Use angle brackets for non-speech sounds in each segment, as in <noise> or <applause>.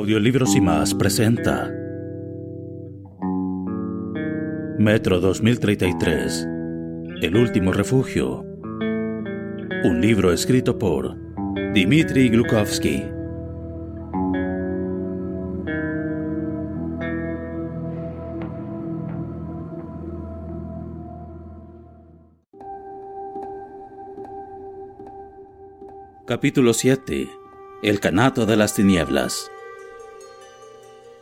Audiolibros y más presenta Metro 2033 El último refugio. Un libro escrito por Dmitry Glukovsky. Capítulo 7 El Canato de las Tinieblas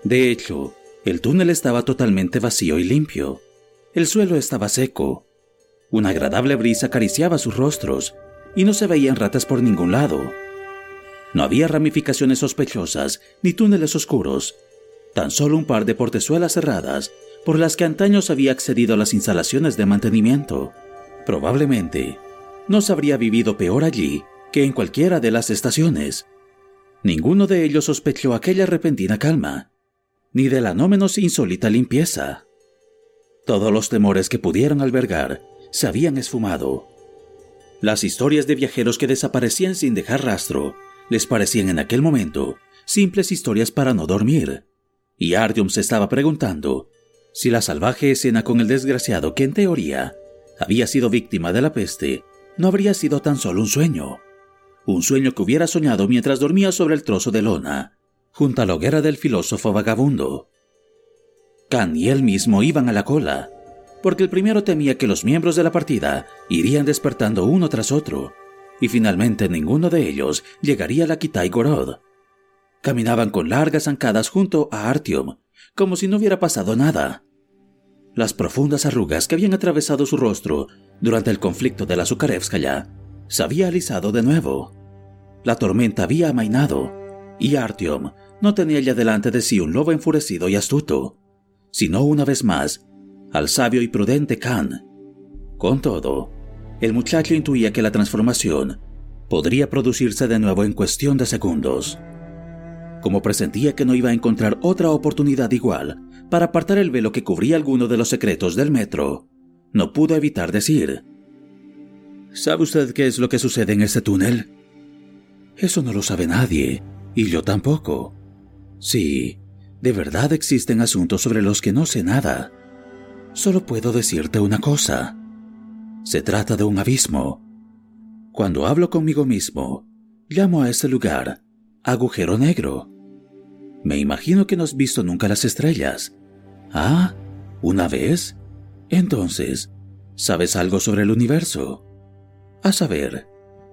de hecho, el túnel estaba totalmente vacío y limpio. El suelo estaba seco. Una agradable brisa acariciaba sus rostros y no se veían ratas por ningún lado. No había ramificaciones sospechosas ni túneles oscuros, tan solo un par de portezuelas cerradas por las que antaño se había accedido a las instalaciones de mantenimiento. Probablemente, no se habría vivido peor allí que en cualquiera de las estaciones. Ninguno de ellos sospechó aquella repentina calma ni de la no menos insólita limpieza. Todos los temores que pudieran albergar se habían esfumado. Las historias de viajeros que desaparecían sin dejar rastro les parecían en aquel momento simples historias para no dormir, y Artyom se estaba preguntando si la salvaje escena con el desgraciado que en teoría había sido víctima de la peste no habría sido tan solo un sueño, un sueño que hubiera soñado mientras dormía sobre el trozo de lona junto a la hoguera del filósofo vagabundo. Khan y él mismo iban a la cola, porque el primero temía que los miembros de la partida irían despertando uno tras otro, y finalmente ninguno de ellos llegaría a la Kitai Gorod. Caminaban con largas zancadas junto a Artyom, como si no hubiera pasado nada. Las profundas arrugas que habían atravesado su rostro durante el conflicto de la Zukarevskaya se había alisado de nuevo. La tormenta había amainado, y Artyom no tenía ya delante de sí un lobo enfurecido y astuto, sino una vez más al sabio y prudente Khan. Con todo, el muchacho intuía que la transformación podría producirse de nuevo en cuestión de segundos. Como presentía que no iba a encontrar otra oportunidad igual para apartar el velo que cubría alguno de los secretos del metro, no pudo evitar decir, ¿Sabe usted qué es lo que sucede en este túnel? Eso no lo sabe nadie, y yo tampoco. Sí, de verdad existen asuntos sobre los que no sé nada. Solo puedo decirte una cosa. Se trata de un abismo. Cuando hablo conmigo mismo, llamo a ese lugar agujero negro. Me imagino que no has visto nunca las estrellas. Ah, ¿una vez? Entonces, ¿sabes algo sobre el universo? A saber,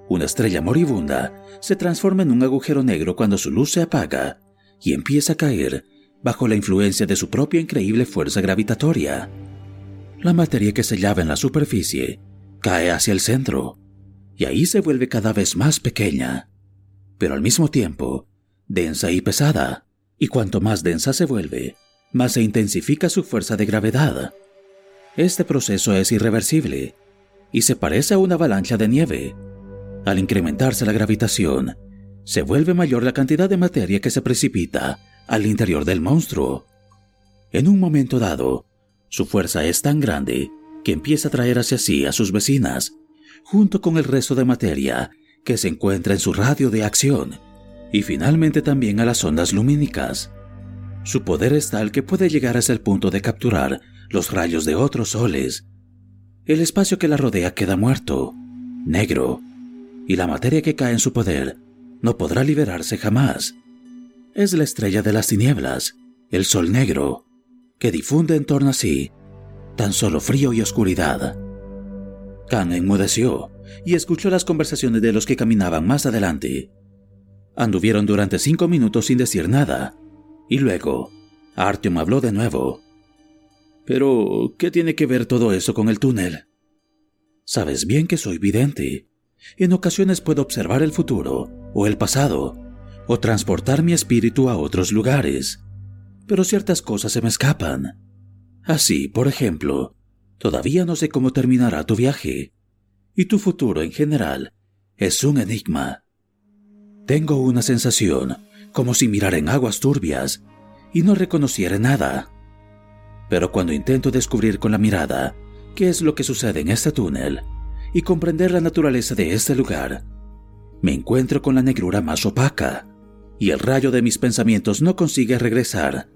una estrella moribunda se transforma en un agujero negro cuando su luz se apaga y empieza a caer bajo la influencia de su propia increíble fuerza gravitatoria. La materia que se hallaba en la superficie cae hacia el centro y ahí se vuelve cada vez más pequeña, pero al mismo tiempo densa y pesada, y cuanto más densa se vuelve, más se intensifica su fuerza de gravedad. Este proceso es irreversible y se parece a una avalancha de nieve. Al incrementarse la gravitación, se vuelve mayor la cantidad de materia que se precipita al interior del monstruo. En un momento dado, su fuerza es tan grande que empieza a traer hacia sí a sus vecinas, junto con el resto de materia que se encuentra en su radio de acción, y finalmente también a las ondas lumínicas. Su poder es tal que puede llegar hasta el punto de capturar los rayos de otros soles. El espacio que la rodea queda muerto, negro, y la materia que cae en su poder no podrá liberarse jamás. Es la estrella de las tinieblas, el sol negro, que difunde en torno a sí tan solo frío y oscuridad. Khan enmudeció y escuchó las conversaciones de los que caminaban más adelante. Anduvieron durante cinco minutos sin decir nada, y luego Artyom habló de nuevo. Pero, ¿qué tiene que ver todo eso con el túnel? Sabes bien que soy vidente. En ocasiones puedo observar el futuro, o el pasado, o transportar mi espíritu a otros lugares. Pero ciertas cosas se me escapan. Así, por ejemplo, todavía no sé cómo terminará tu viaje, y tu futuro en general es un enigma. Tengo una sensación como si mirara en aguas turbias y no reconociera nada. Pero cuando intento descubrir con la mirada qué es lo que sucede en este túnel y comprender la naturaleza de este lugar, me encuentro con la negrura más opaca y el rayo de mis pensamientos no consigue regresar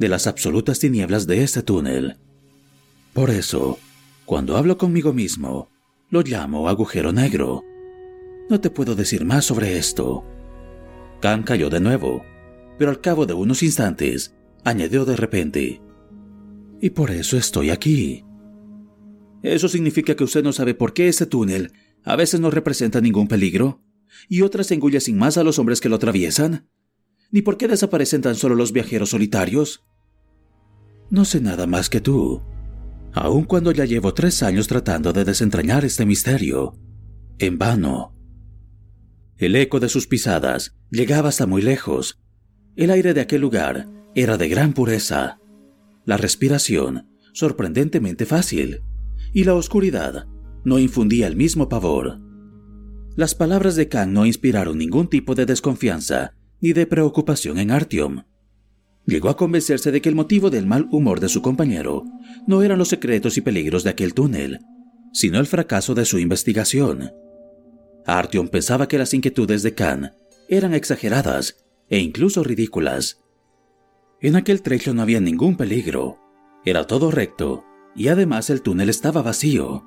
de las absolutas tinieblas de este túnel. Por eso, cuando hablo conmigo mismo, lo llamo agujero negro. No te puedo decir más sobre esto. Khan cayó de nuevo, pero al cabo de unos instantes, añadió de repente, y por eso estoy aquí. ¿Eso significa que usted no sabe por qué ese túnel a veces no representa ningún peligro y otras engulle sin más a los hombres que lo atraviesan? ¿Ni por qué desaparecen tan solo los viajeros solitarios? No sé nada más que tú, aun cuando ya llevo tres años tratando de desentrañar este misterio. En vano. El eco de sus pisadas llegaba hasta muy lejos. El aire de aquel lugar era de gran pureza. La respiración, sorprendentemente fácil. Y la oscuridad no infundía el mismo pavor. Las palabras de Kang no inspiraron ningún tipo de desconfianza ni de preocupación en Artyom llegó a convencerse de que el motivo del mal humor de su compañero no eran los secretos y peligros de aquel túnel, sino el fracaso de su investigación. Artyom pensaba que las inquietudes de Khan eran exageradas e incluso ridículas. En aquel trecho no había ningún peligro, era todo recto y además el túnel estaba vacío.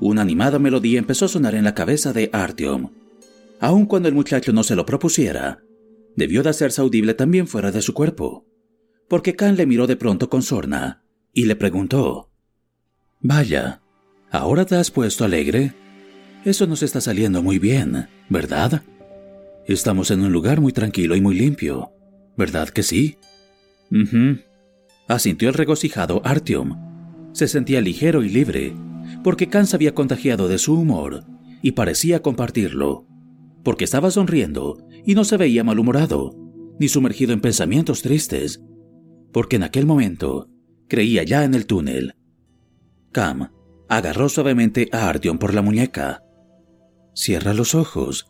Una animada melodía empezó a sonar en la cabeza de Artyom. Aun cuando el muchacho no se lo propusiera, debió de hacerse audible también fuera de su cuerpo, porque Khan le miró de pronto con sorna y le preguntó, Vaya, ¿ahora te has puesto alegre? Eso nos está saliendo muy bien, ¿verdad? Estamos en un lugar muy tranquilo y muy limpio, ¿verdad que sí? Mhm. Asintió el regocijado Artyom. Se sentía ligero y libre, porque Khan se había contagiado de su humor y parecía compartirlo porque estaba sonriendo y no se veía malhumorado, ni sumergido en pensamientos tristes, porque en aquel momento creía ya en el túnel. Cam agarró suavemente a Artyom por la muñeca. Cierra los ojos.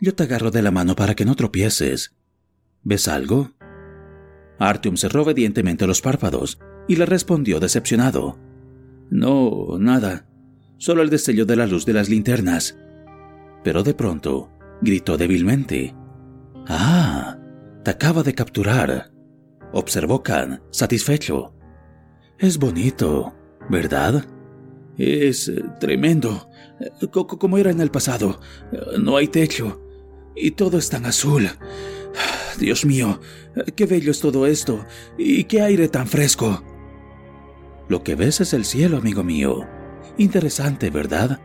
Yo te agarro de la mano para que no tropieces. ¿Ves algo? Artyom cerró obedientemente los párpados y le respondió decepcionado. No, nada. Solo el destello de la luz de las linternas. Pero de pronto gritó débilmente. Ah, te acaba de capturar, observó Khan, satisfecho. Es bonito, ¿verdad? Es eh, tremendo, como era en el pasado. No hay techo y todo es tan azul. Dios mío, qué bello es todo esto y qué aire tan fresco. Lo que ves es el cielo, amigo mío. Interesante, ¿verdad?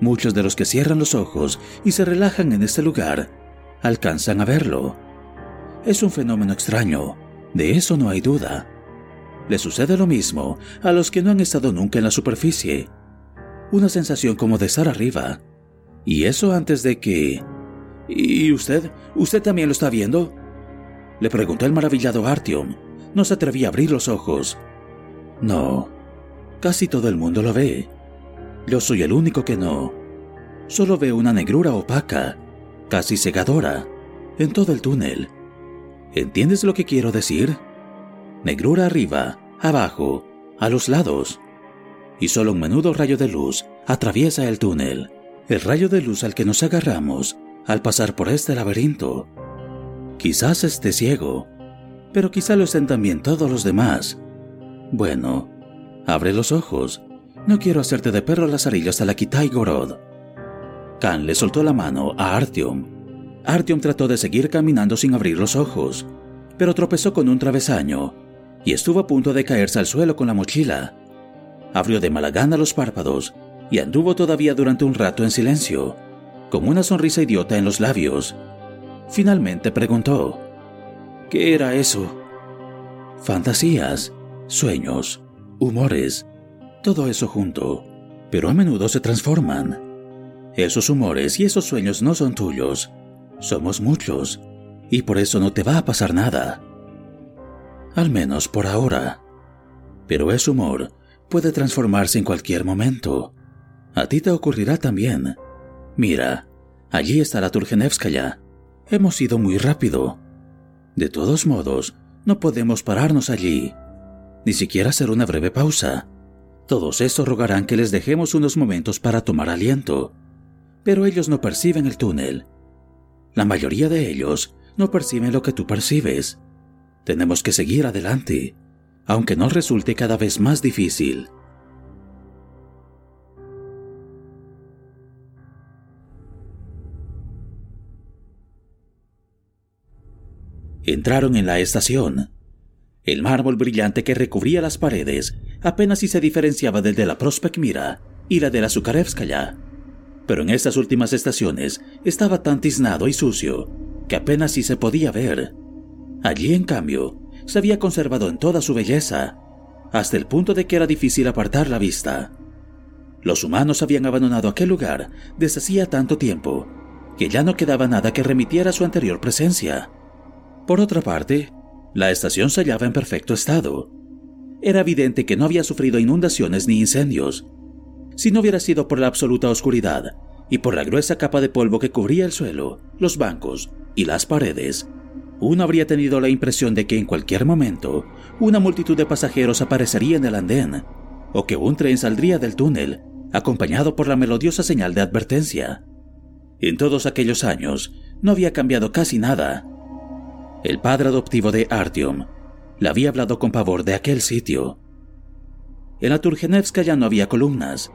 Muchos de los que cierran los ojos y se relajan en este lugar alcanzan a verlo. Es un fenómeno extraño, de eso no hay duda. Le sucede lo mismo a los que no han estado nunca en la superficie. Una sensación como de estar arriba. Y eso antes de que... ¿Y usted? ¿Usted también lo está viendo? Le preguntó el maravillado Artyom. No se atrevía a abrir los ojos. No, casi todo el mundo lo ve. Yo soy el único que no. Solo veo una negrura opaca, casi cegadora, en todo el túnel. ¿Entiendes lo que quiero decir? Negrura arriba, abajo, a los lados. Y solo un menudo rayo de luz atraviesa el túnel, el rayo de luz al que nos agarramos al pasar por este laberinto. Quizás esté ciego, pero quizá lo estén también todos los demás. Bueno, abre los ojos no quiero hacerte de perro lazarillo hasta la Kitai Gorod. Khan le soltó la mano a Artyom. Artyom trató de seguir caminando sin abrir los ojos, pero tropezó con un travesaño y estuvo a punto de caerse al suelo con la mochila. Abrió de mala gana los párpados y anduvo todavía durante un rato en silencio, con una sonrisa idiota en los labios. Finalmente preguntó, ¿Qué era eso? Fantasías, sueños, humores, todo eso junto, pero a menudo se transforman. Esos humores y esos sueños no son tuyos, somos muchos, y por eso no te va a pasar nada. Al menos por ahora. Pero ese humor puede transformarse en cualquier momento. A ti te ocurrirá también. Mira, allí está la Turgenevskaya. Hemos ido muy rápido. De todos modos, no podemos pararnos allí, ni siquiera hacer una breve pausa. Todos estos rogarán que les dejemos unos momentos para tomar aliento, pero ellos no perciben el túnel. La mayoría de ellos no perciben lo que tú percibes. Tenemos que seguir adelante, aunque nos resulte cada vez más difícil. Entraron en la estación. El mármol brillante que recubría las paredes apenas si se diferenciaba del de la Prospect Mira y la de la Zukarevskaya. Pero en estas últimas estaciones estaba tan tiznado y sucio que apenas si se podía ver. Allí, en cambio, se había conservado en toda su belleza, hasta el punto de que era difícil apartar la vista. Los humanos habían abandonado aquel lugar desde hacía tanto tiempo que ya no quedaba nada que remitiera a su anterior presencia. Por otra parte, la estación se hallaba en perfecto estado. Era evidente que no había sufrido inundaciones ni incendios. Si no hubiera sido por la absoluta oscuridad y por la gruesa capa de polvo que cubría el suelo, los bancos y las paredes, uno habría tenido la impresión de que en cualquier momento una multitud de pasajeros aparecería en el andén, o que un tren saldría del túnel, acompañado por la melodiosa señal de advertencia. En todos aquellos años no había cambiado casi nada, el padre adoptivo de Artyom, le había hablado con pavor de aquel sitio. En la Turgenevska ya no había columnas.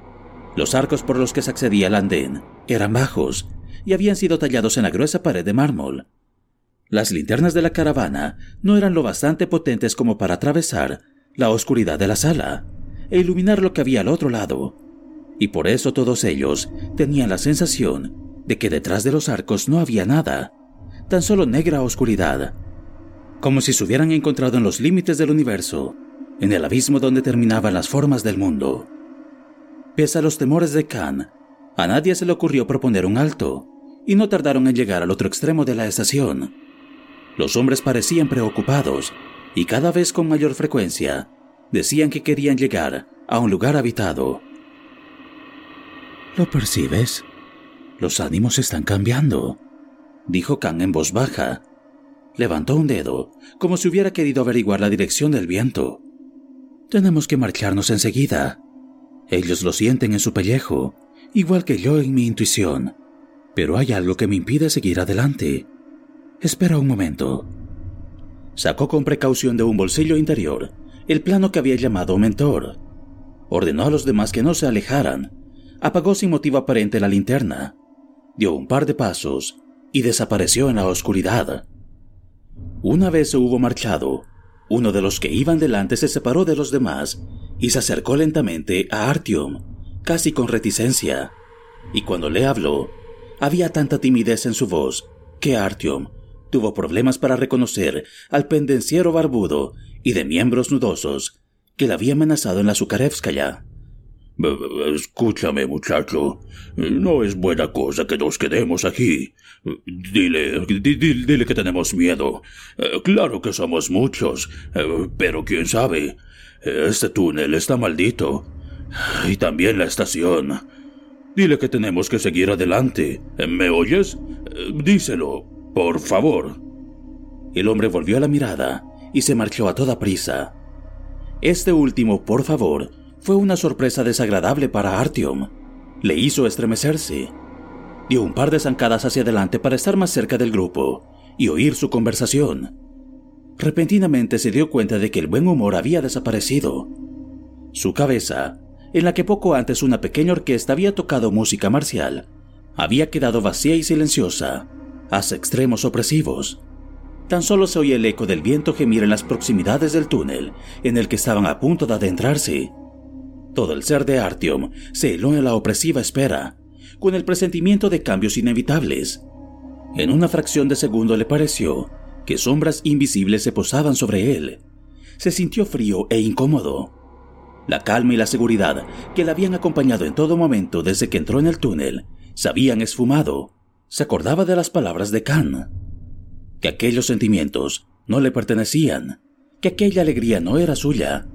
Los arcos por los que se accedía al andén eran bajos y habían sido tallados en la gruesa pared de mármol. Las linternas de la caravana no eran lo bastante potentes como para atravesar la oscuridad de la sala e iluminar lo que había al otro lado, y por eso todos ellos tenían la sensación de que detrás de los arcos no había nada, tan solo negra oscuridad, como si se hubieran encontrado en los límites del universo, en el abismo donde terminaban las formas del mundo. Pese a los temores de Khan, a nadie se le ocurrió proponer un alto, y no tardaron en llegar al otro extremo de la estación. Los hombres parecían preocupados, y cada vez con mayor frecuencia decían que querían llegar a un lugar habitado. ¿Lo percibes? Los ánimos están cambiando, dijo Kang en voz baja. Levantó un dedo, como si hubiera querido averiguar la dirección del viento. Tenemos que marcharnos enseguida. Ellos lo sienten en su pellejo, igual que yo en mi intuición. Pero hay algo que me impide seguir adelante. Espera un momento. Sacó con precaución de un bolsillo interior el plano que había llamado mentor. Ordenó a los demás que no se alejaran. Apagó sin motivo aparente la linterna. Dio un par de pasos y desapareció en la oscuridad. Una vez se hubo marchado, uno de los que iban delante se separó de los demás y se acercó lentamente a Artyom, casi con reticencia, y cuando le habló, había tanta timidez en su voz que Artyom tuvo problemas para reconocer al pendenciero barbudo y de miembros nudosos que le había amenazado en la Zukarevskaya. Escúchame, muchacho. No es buena cosa que nos quedemos aquí. Dile, dile, que tenemos miedo. Eh, claro que somos muchos, eh, pero quién sabe. Este túnel está maldito. Y también la estación. Dile que tenemos que seguir adelante. ¿Me oyes? Eh, díselo, por favor. El hombre volvió la mirada y se marchó a toda prisa. Este último, por favor, fue una sorpresa desagradable para Artyom. Le hizo estremecerse. Dio un par de zancadas hacia adelante para estar más cerca del grupo y oír su conversación. Repentinamente se dio cuenta de que el buen humor había desaparecido. Su cabeza, en la que poco antes una pequeña orquesta había tocado música marcial, había quedado vacía y silenciosa, hasta extremos opresivos. Tan solo se oía el eco del viento gemir en las proximidades del túnel en el que estaban a punto de adentrarse. Todo el ser de Artyom se heló en la opresiva espera, con el presentimiento de cambios inevitables. En una fracción de segundo le pareció que sombras invisibles se posaban sobre él. Se sintió frío e incómodo. La calma y la seguridad que la habían acompañado en todo momento desde que entró en el túnel se habían esfumado. Se acordaba de las palabras de Khan, que aquellos sentimientos no le pertenecían, que aquella alegría no era suya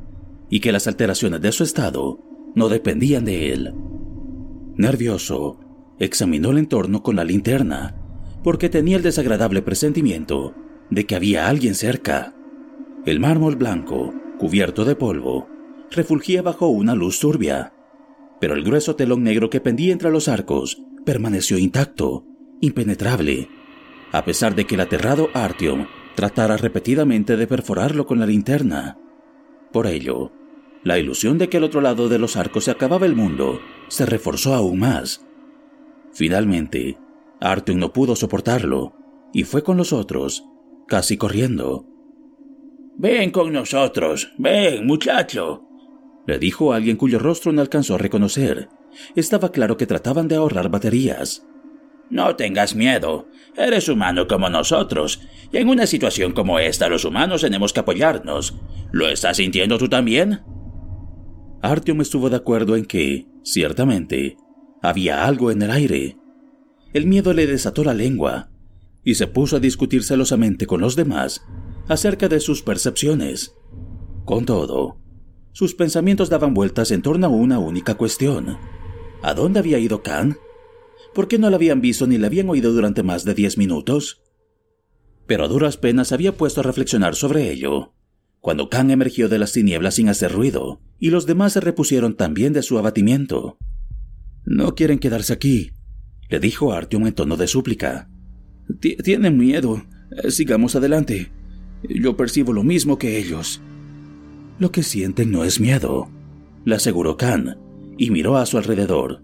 y que las alteraciones de su estado no dependían de él. Nervioso, examinó el entorno con la linterna, porque tenía el desagradable presentimiento de que había alguien cerca. El mármol blanco, cubierto de polvo, refulgía bajo una luz turbia, pero el grueso telón negro que pendía entre los arcos permaneció intacto, impenetrable, a pesar de que el aterrado Artyom tratara repetidamente de perforarlo con la linterna. Por ello, la ilusión de que al otro lado de los arcos se acababa el mundo se reforzó aún más. Finalmente, Artyom no pudo soportarlo y fue con los otros, casi corriendo. Ven con nosotros, ven, muchacho, le dijo alguien cuyo rostro no alcanzó a reconocer. Estaba claro que trataban de ahorrar baterías. No tengas miedo, eres humano como nosotros, y en una situación como esta los humanos tenemos que apoyarnos. ¿Lo estás sintiendo tú también? Artyom estuvo de acuerdo en que, ciertamente, había algo en el aire. El miedo le desató la lengua y se puso a discutir celosamente con los demás acerca de sus percepciones. Con todo, sus pensamientos daban vueltas en torno a una única cuestión. ¿A dónde había ido Khan? ¿Por qué no la habían visto ni la habían oído durante más de diez minutos? Pero a duras penas había puesto a reflexionar sobre ello, cuando Khan emergió de las tinieblas sin hacer ruido, y los demás se repusieron también de su abatimiento. No quieren quedarse aquí, le dijo Artyom en tono de súplica. Tienen miedo. Sigamos adelante. Yo percibo lo mismo que ellos. Lo que sienten no es miedo, le aseguró Khan, y miró a su alrededor.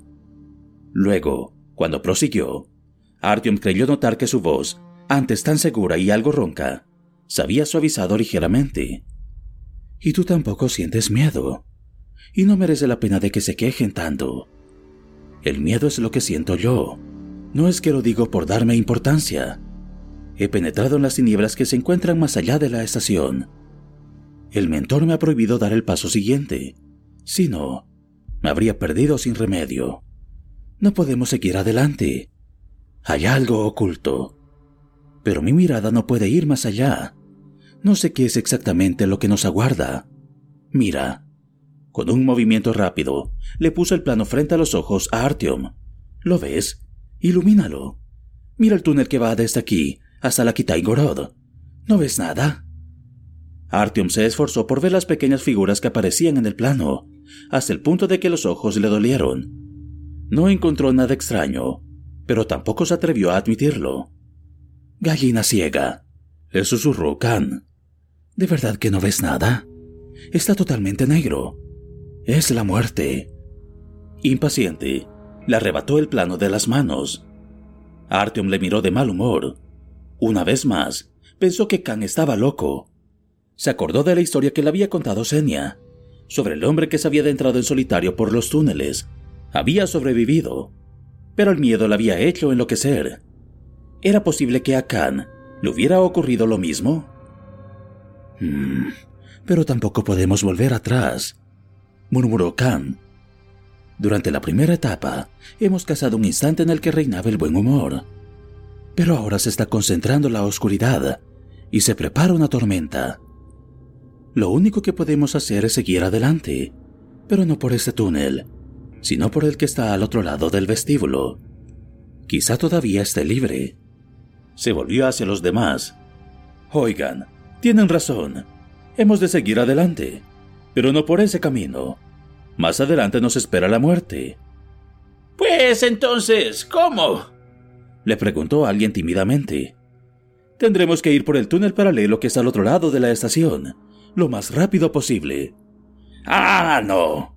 Luego, cuando prosiguió, Artyom creyó notar que su voz, antes tan segura y algo ronca, se había suavizado ligeramente. Y tú tampoco sientes miedo. Y no merece la pena de que se quejen tanto. El miedo es lo que siento yo. No es que lo digo por darme importancia. He penetrado en las tinieblas que se encuentran más allá de la estación. El mentor me ha prohibido dar el paso siguiente. Si no, me habría perdido sin remedio. No podemos seguir adelante. Hay algo oculto. Pero mi mirada no puede ir más allá. No sé qué es exactamente lo que nos aguarda. Mira. Con un movimiento rápido, le puso el plano frente a los ojos a Artyom. ¿Lo ves? Ilumínalo. Mira el túnel que va desde aquí hasta la Kitai Gorod. ¿No ves nada? Artyom se esforzó por ver las pequeñas figuras que aparecían en el plano, hasta el punto de que los ojos le dolieron. No encontró nada extraño, pero tampoco se atrevió a admitirlo. Gallina ciega, le susurró Khan. ¿De verdad que no ves nada? Está totalmente negro. Es la muerte. Impaciente, le arrebató el plano de las manos. Artyom le miró de mal humor. Una vez más, pensó que Khan estaba loco. Se acordó de la historia que le había contado Senia, sobre el hombre que se había adentrado en solitario por los túneles había sobrevivido, pero el miedo le había hecho enloquecer. ¿Era posible que a Khan le hubiera ocurrido lo mismo? Hmm, pero tampoco podemos volver atrás, murmuró Khan. Durante la primera etapa, hemos cazado un instante en el que reinaba el buen humor. Pero ahora se está concentrando la oscuridad y se prepara una tormenta. Lo único que podemos hacer es seguir adelante, pero no por ese túnel, sino por el que está al otro lado del vestíbulo. Quizá todavía esté libre. Se volvió hacia los demás. Oigan, tienen razón. Hemos de seguir adelante, pero no por ese camino. Más adelante nos espera la muerte. Pues entonces, ¿cómo? Le preguntó alguien tímidamente. Tendremos que ir por el túnel paralelo que está al otro lado de la estación, lo más rápido posible. Ah, no,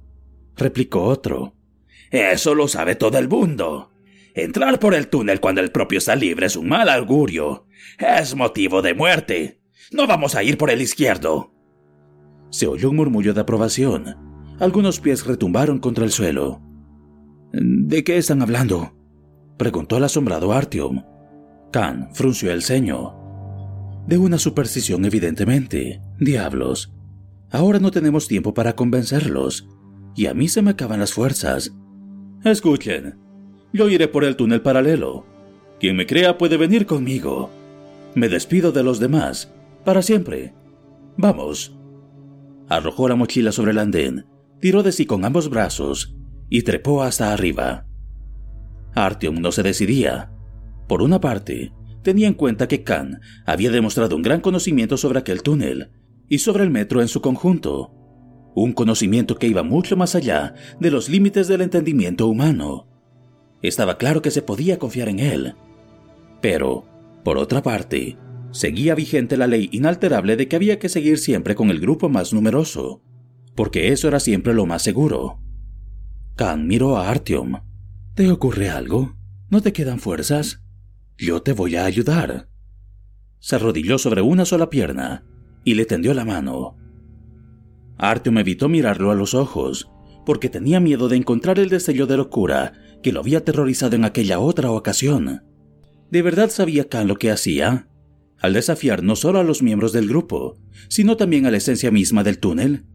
replicó otro. Eso lo sabe todo el mundo. Entrar por el túnel cuando el propio está libre es un mal augurio. Es motivo de muerte. No vamos a ir por el izquierdo. Se oyó un murmullo de aprobación. Algunos pies retumbaron contra el suelo. ¿De qué están hablando? preguntó el asombrado Artyom. Khan frunció el ceño. De una superstición, evidentemente. Diablos. Ahora no tenemos tiempo para convencerlos, y a mí se me acaban las fuerzas. Escuchen, yo iré por el túnel paralelo. Quien me crea puede venir conmigo. Me despido de los demás, para siempre. Vamos. Arrojó la mochila sobre el andén, tiró de sí con ambos brazos y trepó hasta arriba. Artyom no se decidía. Por una parte, tenía en cuenta que Khan había demostrado un gran conocimiento sobre aquel túnel y sobre el metro en su conjunto, un conocimiento que iba mucho más allá de los límites del entendimiento humano. Estaba claro que se podía confiar en él. Pero, por otra parte, seguía vigente la ley inalterable de que había que seguir siempre con el grupo más numeroso, porque eso era siempre lo más seguro. Khan miró a Artyom. ¿Te ocurre algo? ¿No te quedan fuerzas? Yo te voy a ayudar. Se arrodilló sobre una sola pierna y le tendió la mano. Artyom evitó mirarlo a los ojos, porque tenía miedo de encontrar el destello de locura que lo había aterrorizado en aquella otra ocasión. ¿De verdad sabía Khan lo que hacía? Al desafiar no solo a los miembros del grupo, sino también a la esencia misma del túnel.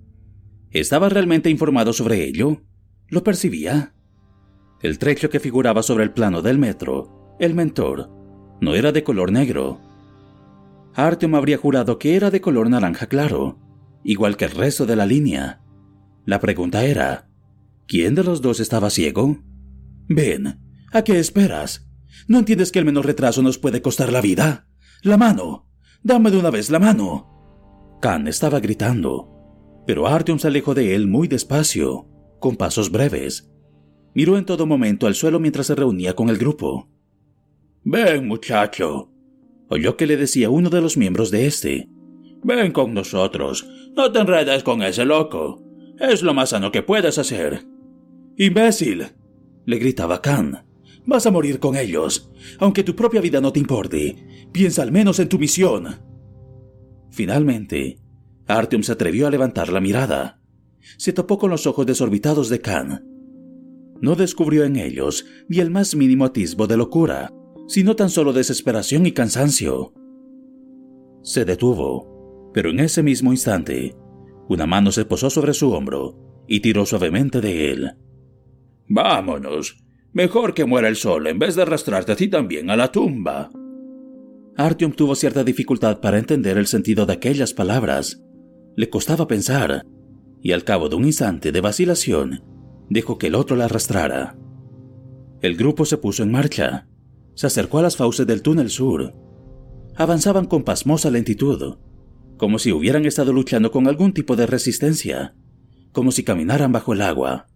¿Estaba realmente informado sobre ello? ¿Lo percibía? El trecho que figuraba sobre el plano del metro, el mentor, no era de color negro. Artyom habría jurado que era de color naranja claro, igual que el resto de la línea. La pregunta era, ¿quién de los dos estaba ciego? Ven, ¿a qué esperas? ¿No entiendes que el menor retraso nos puede costar la vida? ¡La mano! ¡Dame de una vez la mano! Khan estaba gritando, pero Artyom se alejó de él muy despacio, con pasos breves. Miró en todo momento al suelo mientras se reunía con el grupo. Ven, muchacho, oyó que le decía uno de los miembros de este. Ven con nosotros, no te enredes con ese loco. Es lo más sano que puedes hacer. Imbécil, le gritaba Khan. Vas a morir con ellos, aunque tu propia vida no te importe. Piensa al menos en tu misión. Finalmente, Artyom se atrevió a levantar la mirada. Se topó con los ojos desorbitados de Khan. No descubrió en ellos ni el más mínimo atisbo de locura, sino tan solo desesperación y cansancio. Se detuvo, pero en ese mismo instante, una mano se posó sobre su hombro y tiró suavemente de él. Vámonos. Mejor que muera el sol en vez de arrastrarte a ti también a la tumba. Artyom tuvo cierta dificultad para entender el sentido de aquellas palabras. Le costaba pensar, y al cabo de un instante de vacilación, dejó que el otro la arrastrara. El grupo se puso en marcha. Se acercó a las fauces del túnel sur. Avanzaban con pasmosa lentitud, como si hubieran estado luchando con algún tipo de resistencia, como si caminaran bajo el agua.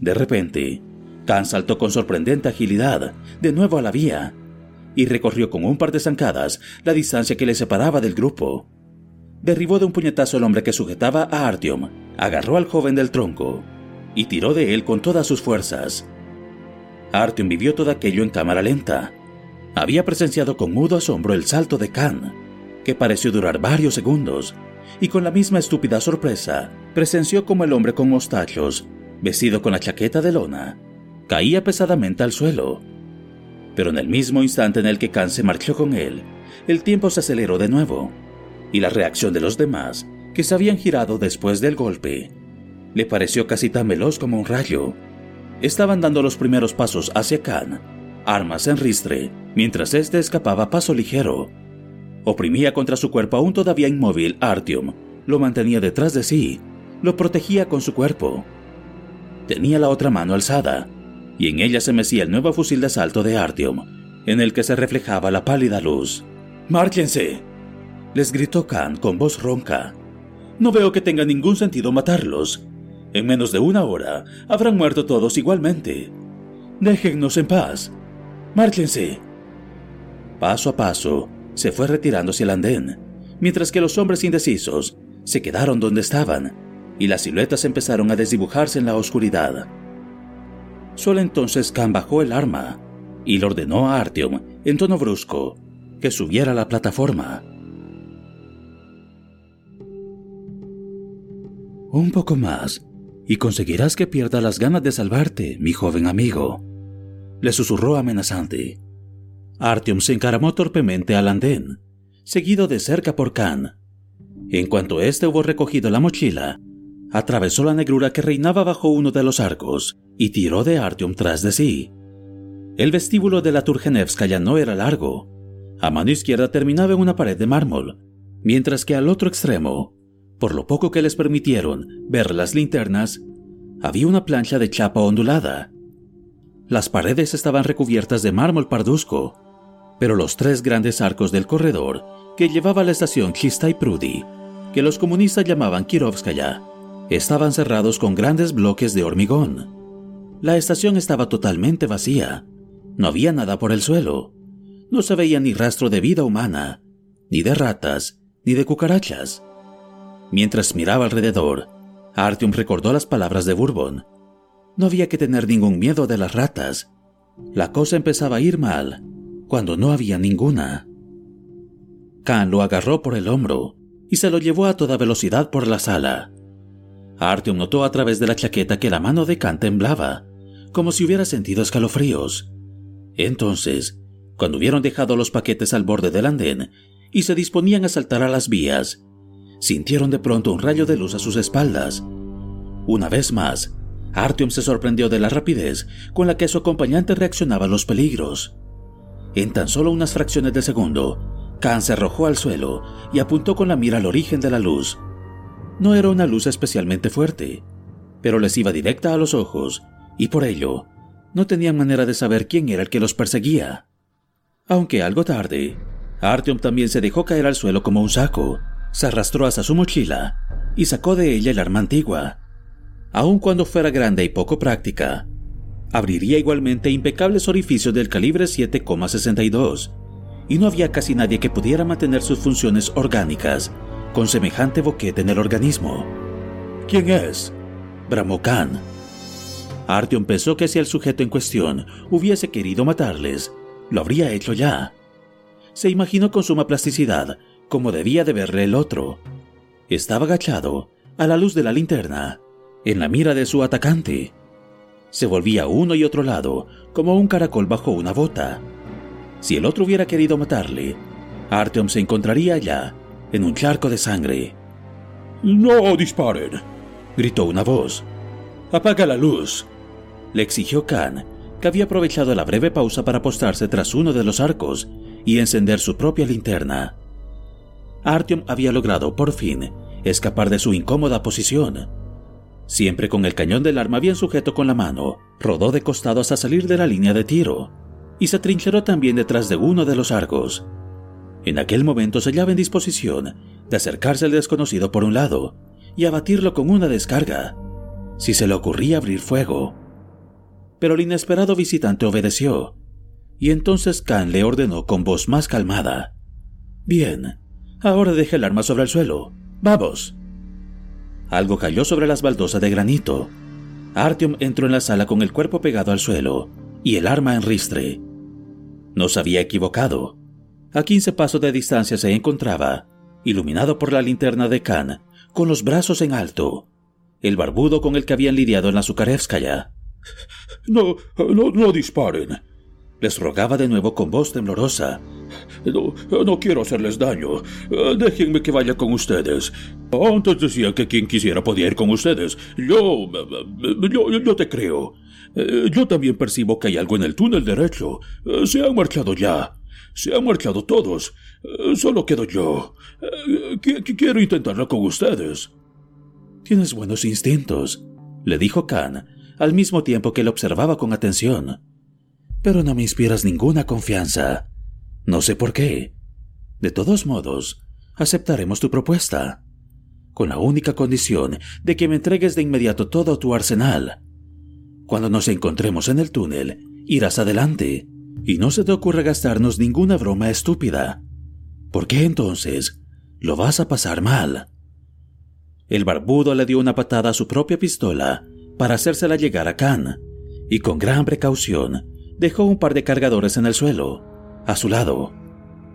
De repente, Khan saltó con sorprendente agilidad de nuevo a la vía y recorrió con un par de zancadas la distancia que le separaba del grupo. Derribó de un puñetazo al hombre que sujetaba a Artyom, agarró al joven del tronco y tiró de él con todas sus fuerzas. Artyom vivió todo aquello en cámara lenta. Había presenciado con mudo asombro el salto de Khan, que pareció durar varios segundos, y con la misma estúpida sorpresa presenció como el hombre con mostachos, vestido con la chaqueta de lona, caía pesadamente al suelo. Pero en el mismo instante en el que Khan se marchó con él, el tiempo se aceleró de nuevo, y la reacción de los demás, que se habían girado después del golpe, le pareció casi tan veloz como un rayo. Estaban dando los primeros pasos hacia Khan, armas en ristre, mientras éste escapaba a paso ligero. Oprimía contra su cuerpo aún todavía inmóvil Artyom, lo mantenía detrás de sí, lo protegía con su cuerpo. Tenía la otra mano alzada, y en ella se mecía el nuevo fusil de asalto de Artyom, en el que se reflejaba la pálida luz. ¡Márchense! les gritó Khan con voz ronca. No veo que tenga ningún sentido matarlos. En menos de una hora habrán muerto todos igualmente. Déjennos en paz. Márchense. Paso a paso, se fue retirando hacia el andén, mientras que los hombres indecisos se quedaron donde estaban y las siluetas empezaron a desdibujarse en la oscuridad. Solo entonces Khan bajó el arma y le ordenó a Artyom, en tono brusco, que subiera a la plataforma. Un poco más, y conseguirás que pierda las ganas de salvarte, mi joven amigo, le susurró amenazante. Artyom se encaramó torpemente al andén, seguido de cerca por Khan. En cuanto éste hubo recogido la mochila, atravesó la negrura que reinaba bajo uno de los arcos y tiró de Artyom tras de sí. El vestíbulo de la Turgenevskaya no era largo. A mano izquierda terminaba en una pared de mármol, mientras que al otro extremo, por lo poco que les permitieron ver las linternas, había una plancha de chapa ondulada. Las paredes estaban recubiertas de mármol parduzco, pero los tres grandes arcos del corredor que llevaba a la estación Chistai Prudi, que los comunistas llamaban Kirovskaya, estaban cerrados con grandes bloques de hormigón. La estación estaba totalmente vacía. No había nada por el suelo. No se veía ni rastro de vida humana, ni de ratas, ni de cucarachas. Mientras miraba alrededor, Artyom recordó las palabras de Bourbon. No había que tener ningún miedo de las ratas. La cosa empezaba a ir mal, cuando no había ninguna. Khan lo agarró por el hombro y se lo llevó a toda velocidad por la sala. Artyom notó a través de la chaqueta que la mano de Khan temblaba, como si hubiera sentido escalofríos. Entonces, cuando hubieron dejado los paquetes al borde del andén y se disponían a saltar a las vías, sintieron de pronto un rayo de luz a sus espaldas. Una vez más, Artyom se sorprendió de la rapidez con la que su acompañante reaccionaba a los peligros. En tan solo unas fracciones de segundo, Khan se arrojó al suelo y apuntó con la mira al origen de la luz. No era una luz especialmente fuerte, pero les iba directa a los ojos y por ello no tenían manera de saber quién era el que los perseguía. Aunque algo tarde, Artyom también se dejó caer al suelo como un saco, se arrastró hasta su mochila y sacó de ella el arma antigua. Aun cuando fuera grande y poco práctica, abriría igualmente impecables orificios del calibre 7,62 y no había casi nadie que pudiera mantener sus funciones orgánicas con semejante boquete en el organismo. ¿Quién es? bramó Khan. Artyom pensó que si el sujeto en cuestión hubiese querido matarles, lo habría hecho ya. Se imaginó con suma plasticidad como debía de verle el otro. Estaba agachado, a la luz de la linterna, en la mira de su atacante. Se volvía uno y otro lado, como un caracol bajo una bota. Si el otro hubiera querido matarle, Artyom se encontraría allá, en un charco de sangre. No disparen, gritó una voz. Apaga la luz, le exigió Khan, que había aprovechado la breve pausa para postarse tras uno de los arcos y encender su propia linterna. Artyom había logrado, por fin, escapar de su incómoda posición. Siempre con el cañón del arma bien sujeto con la mano, rodó de costado hasta salir de la línea de tiro, y se trincheró también detrás de uno de los arcos. En aquel momento se hallaba en disposición de acercarse al desconocido por un lado y abatirlo con una descarga, si se le ocurría abrir fuego. Pero el inesperado visitante obedeció, y entonces Khan le ordenó con voz más calmada. Bien, Ahora deja el arma sobre el suelo. Vamos. Algo cayó sobre las baldosas de granito. Artyom entró en la sala con el cuerpo pegado al suelo y el arma en ristre. No se había equivocado. A 15 pasos de distancia se encontraba, iluminado por la linterna de Khan, con los brazos en alto, el barbudo con el que habían lidiado en la Zukarevskaya. No, no, no disparen, les rogaba de nuevo con voz temblorosa. No, no quiero hacerles daño. Déjenme que vaya con ustedes. Antes decía que quien quisiera podía ir con ustedes. Yo, yo, yo te creo. Yo también percibo que hay algo en el túnel derecho. Se han marchado ya. Se han marchado todos. Solo quedo yo. Quiero intentarlo con ustedes. Tienes buenos instintos, le dijo Khan, al mismo tiempo que le observaba con atención pero no me inspiras ninguna confianza. No sé por qué. De todos modos, aceptaremos tu propuesta, con la única condición de que me entregues de inmediato todo tu arsenal. Cuando nos encontremos en el túnel, irás adelante, y no se te ocurra gastarnos ninguna broma estúpida, porque entonces lo vas a pasar mal. El barbudo le dio una patada a su propia pistola para hacérsela llegar a Khan, y con gran precaución dejó un par de cargadores en el suelo, a su lado.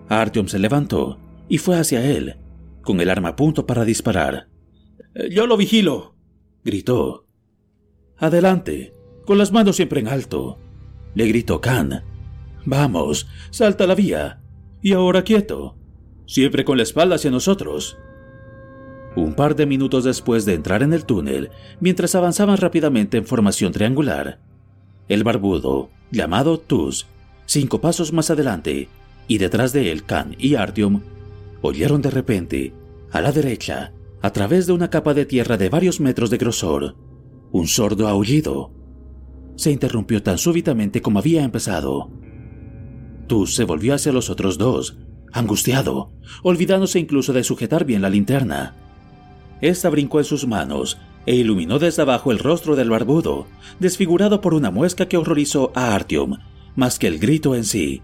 Artyom se levantó y fue hacia él, con el arma a punto para disparar. Eh, yo lo vigilo, gritó. Adelante, con las manos siempre en alto, le gritó Khan. Vamos, salta la vía. Y ahora quieto, siempre con la espalda hacia nosotros. Un par de minutos después de entrar en el túnel, mientras avanzaban rápidamente en formación triangular, el barbudo, llamado Tuz, cinco pasos más adelante, y detrás de él Khan y Artyom, oyeron de repente, a la derecha, a través de una capa de tierra de varios metros de grosor, un sordo aullido. Se interrumpió tan súbitamente como había empezado. Tuz se volvió hacia los otros dos, angustiado, olvidándose incluso de sujetar bien la linterna. Esta brincó en sus manos e iluminó desde abajo el rostro del barbudo, desfigurado por una muesca que horrorizó a Artyom, más que el grito en sí.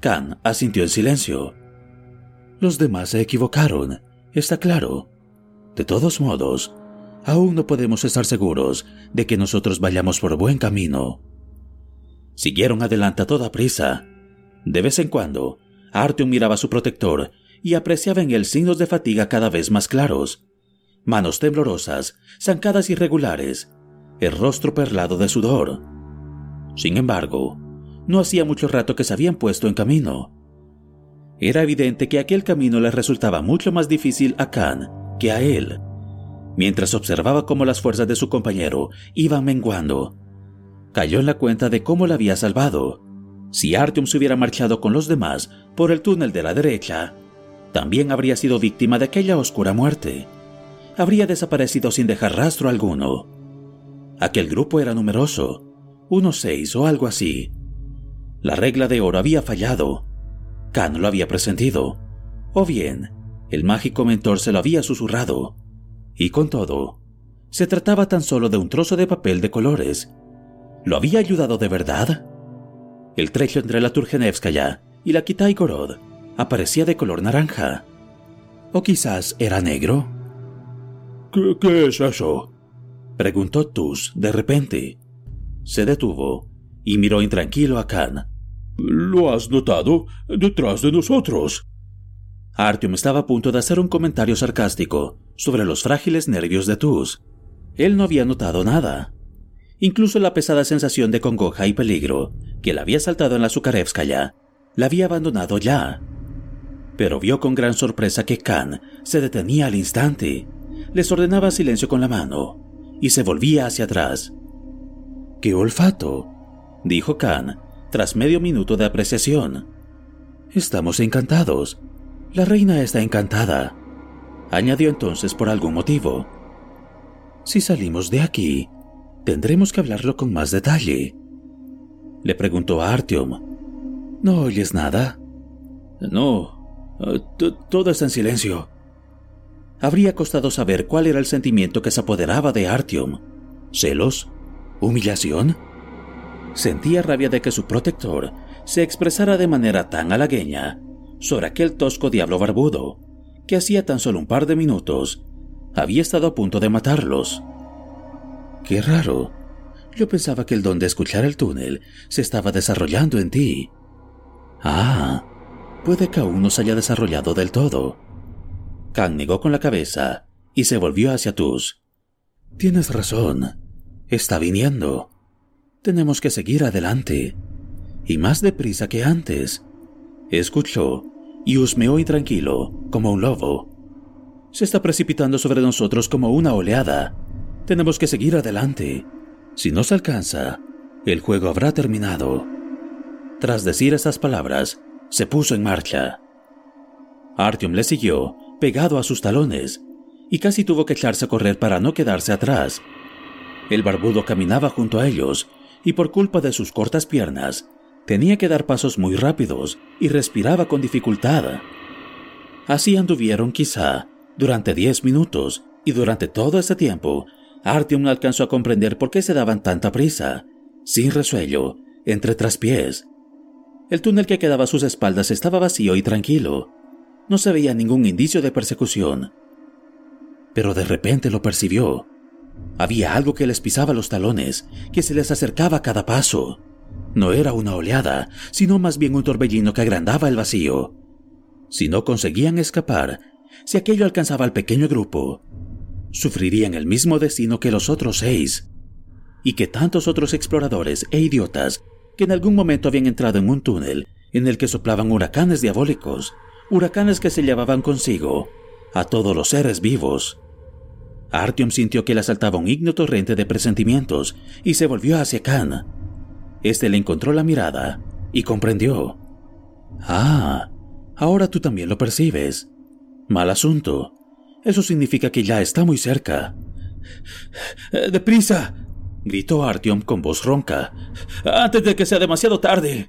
Khan asintió en silencio. Los demás se equivocaron, está claro. De todos modos, aún no podemos estar seguros de que nosotros vayamos por buen camino. Siguieron adelante a toda prisa. De vez en cuando, Artyom miraba a su protector y apreciaba en él signos de fatiga cada vez más claros manos temblorosas, zancadas irregulares, el rostro perlado de sudor. Sin embargo, no hacía mucho rato que se habían puesto en camino. Era evidente que aquel camino le resultaba mucho más difícil a Khan que a él. Mientras observaba cómo las fuerzas de su compañero iban menguando, cayó en la cuenta de cómo la había salvado. Si Artyom se hubiera marchado con los demás por el túnel de la derecha, también habría sido víctima de aquella oscura muerte habría desaparecido sin dejar rastro alguno. Aquel grupo era numeroso, unos seis o algo así. La regla de oro había fallado. Khan lo había presentido. O bien, el mágico mentor se lo había susurrado. Y con todo, se trataba tan solo de un trozo de papel de colores. ¿Lo había ayudado de verdad? El trecho entre la Turgenevskaya y la Kitai Gorod aparecía de color naranja. ¿O quizás era negro? ¿Qué, es eso? Preguntó Tus de repente. Se detuvo y miró intranquilo a Khan. ¿Lo has notado? Detrás de nosotros. Artyom estaba a punto de hacer un comentario sarcástico sobre los frágiles nervios de Tus. Él no había notado nada. Incluso la pesada sensación de congoja y peligro que le había saltado en la Zukarevskaya la había abandonado ya. Pero vio con gran sorpresa que Khan se detenía al instante les ordenaba silencio con la mano y se volvía hacia atrás. ¡Qué olfato! dijo Khan, tras medio minuto de apreciación. Estamos encantados. La reina está encantada. Añadió entonces por algún motivo. Si salimos de aquí, tendremos que hablarlo con más detalle. Le preguntó a Artyom. ¿No oyes nada? No, eh, todo está en silencio habría costado saber cuál era el sentimiento que se apoderaba de Artyom. ¿Celos? ¿Humillación? Sentía rabia de que su protector se expresara de manera tan halagueña sobre aquel tosco diablo barbudo, que hacía tan solo un par de minutos había estado a punto de matarlos. Qué raro. Yo pensaba que el don de escuchar el túnel se estaba desarrollando en ti. Ah, puede que aún no se haya desarrollado del todo. Kang negó con la cabeza y se volvió hacia Tus. Tienes razón. Está viniendo. Tenemos que seguir adelante. Y más deprisa que antes. Escuchó y husmeó intranquilo, como un lobo. Se está precipitando sobre nosotros como una oleada. Tenemos que seguir adelante. Si no se alcanza, el juego habrá terminado. Tras decir esas palabras, se puso en marcha. Artyom le siguió pegado a sus talones, y casi tuvo que echarse a correr para no quedarse atrás. El barbudo caminaba junto a ellos, y por culpa de sus cortas piernas, tenía que dar pasos muy rápidos y respiraba con dificultad. Así anduvieron quizá durante diez minutos, y durante todo ese tiempo, Artyom no alcanzó a comprender por qué se daban tanta prisa, sin resuello, entre traspiés. El túnel que quedaba a sus espaldas estaba vacío y tranquilo, no se veía ningún indicio de persecución. Pero de repente lo percibió. Había algo que les pisaba los talones, que se les acercaba a cada paso. No era una oleada, sino más bien un torbellino que agrandaba el vacío. Si no conseguían escapar, si aquello alcanzaba al pequeño grupo, sufrirían el mismo destino que los otros seis, y que tantos otros exploradores e idiotas que en algún momento habían entrado en un túnel en el que soplaban huracanes diabólicos huracanes que se llevaban consigo a todos los seres vivos. Artyom sintió que le asaltaba un igno torrente de presentimientos y se volvió hacia Khan. Este le encontró la mirada y comprendió. Ah, ahora tú también lo percibes. Mal asunto. Eso significa que ya está muy cerca. ¡Deprisa! gritó Artyom con voz ronca. ¡Antes de que sea demasiado tarde!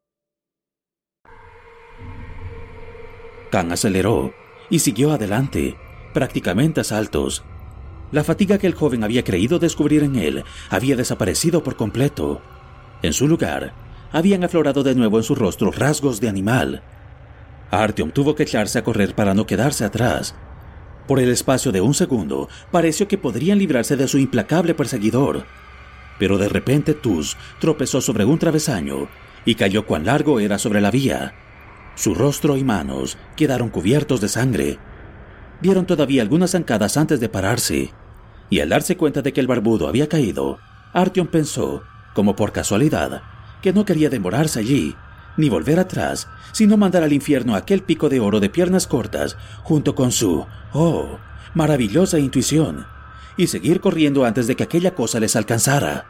Khan aceleró y siguió adelante, prácticamente a saltos. La fatiga que el joven había creído descubrir en él había desaparecido por completo. En su lugar, habían aflorado de nuevo en su rostro rasgos de animal. Artyom tuvo que echarse a correr para no quedarse atrás. Por el espacio de un segundo, pareció que podrían librarse de su implacable perseguidor. Pero de repente Tus tropezó sobre un travesaño y cayó cuán largo era sobre la vía. Su rostro y manos quedaron cubiertos de sangre. Vieron todavía algunas zancadas antes de pararse, y al darse cuenta de que el barbudo había caído, Artyom pensó, como por casualidad, que no quería demorarse allí, ni volver atrás, sino mandar al infierno aquel pico de oro de piernas cortas, junto con su, oh, maravillosa intuición, y seguir corriendo antes de que aquella cosa les alcanzara.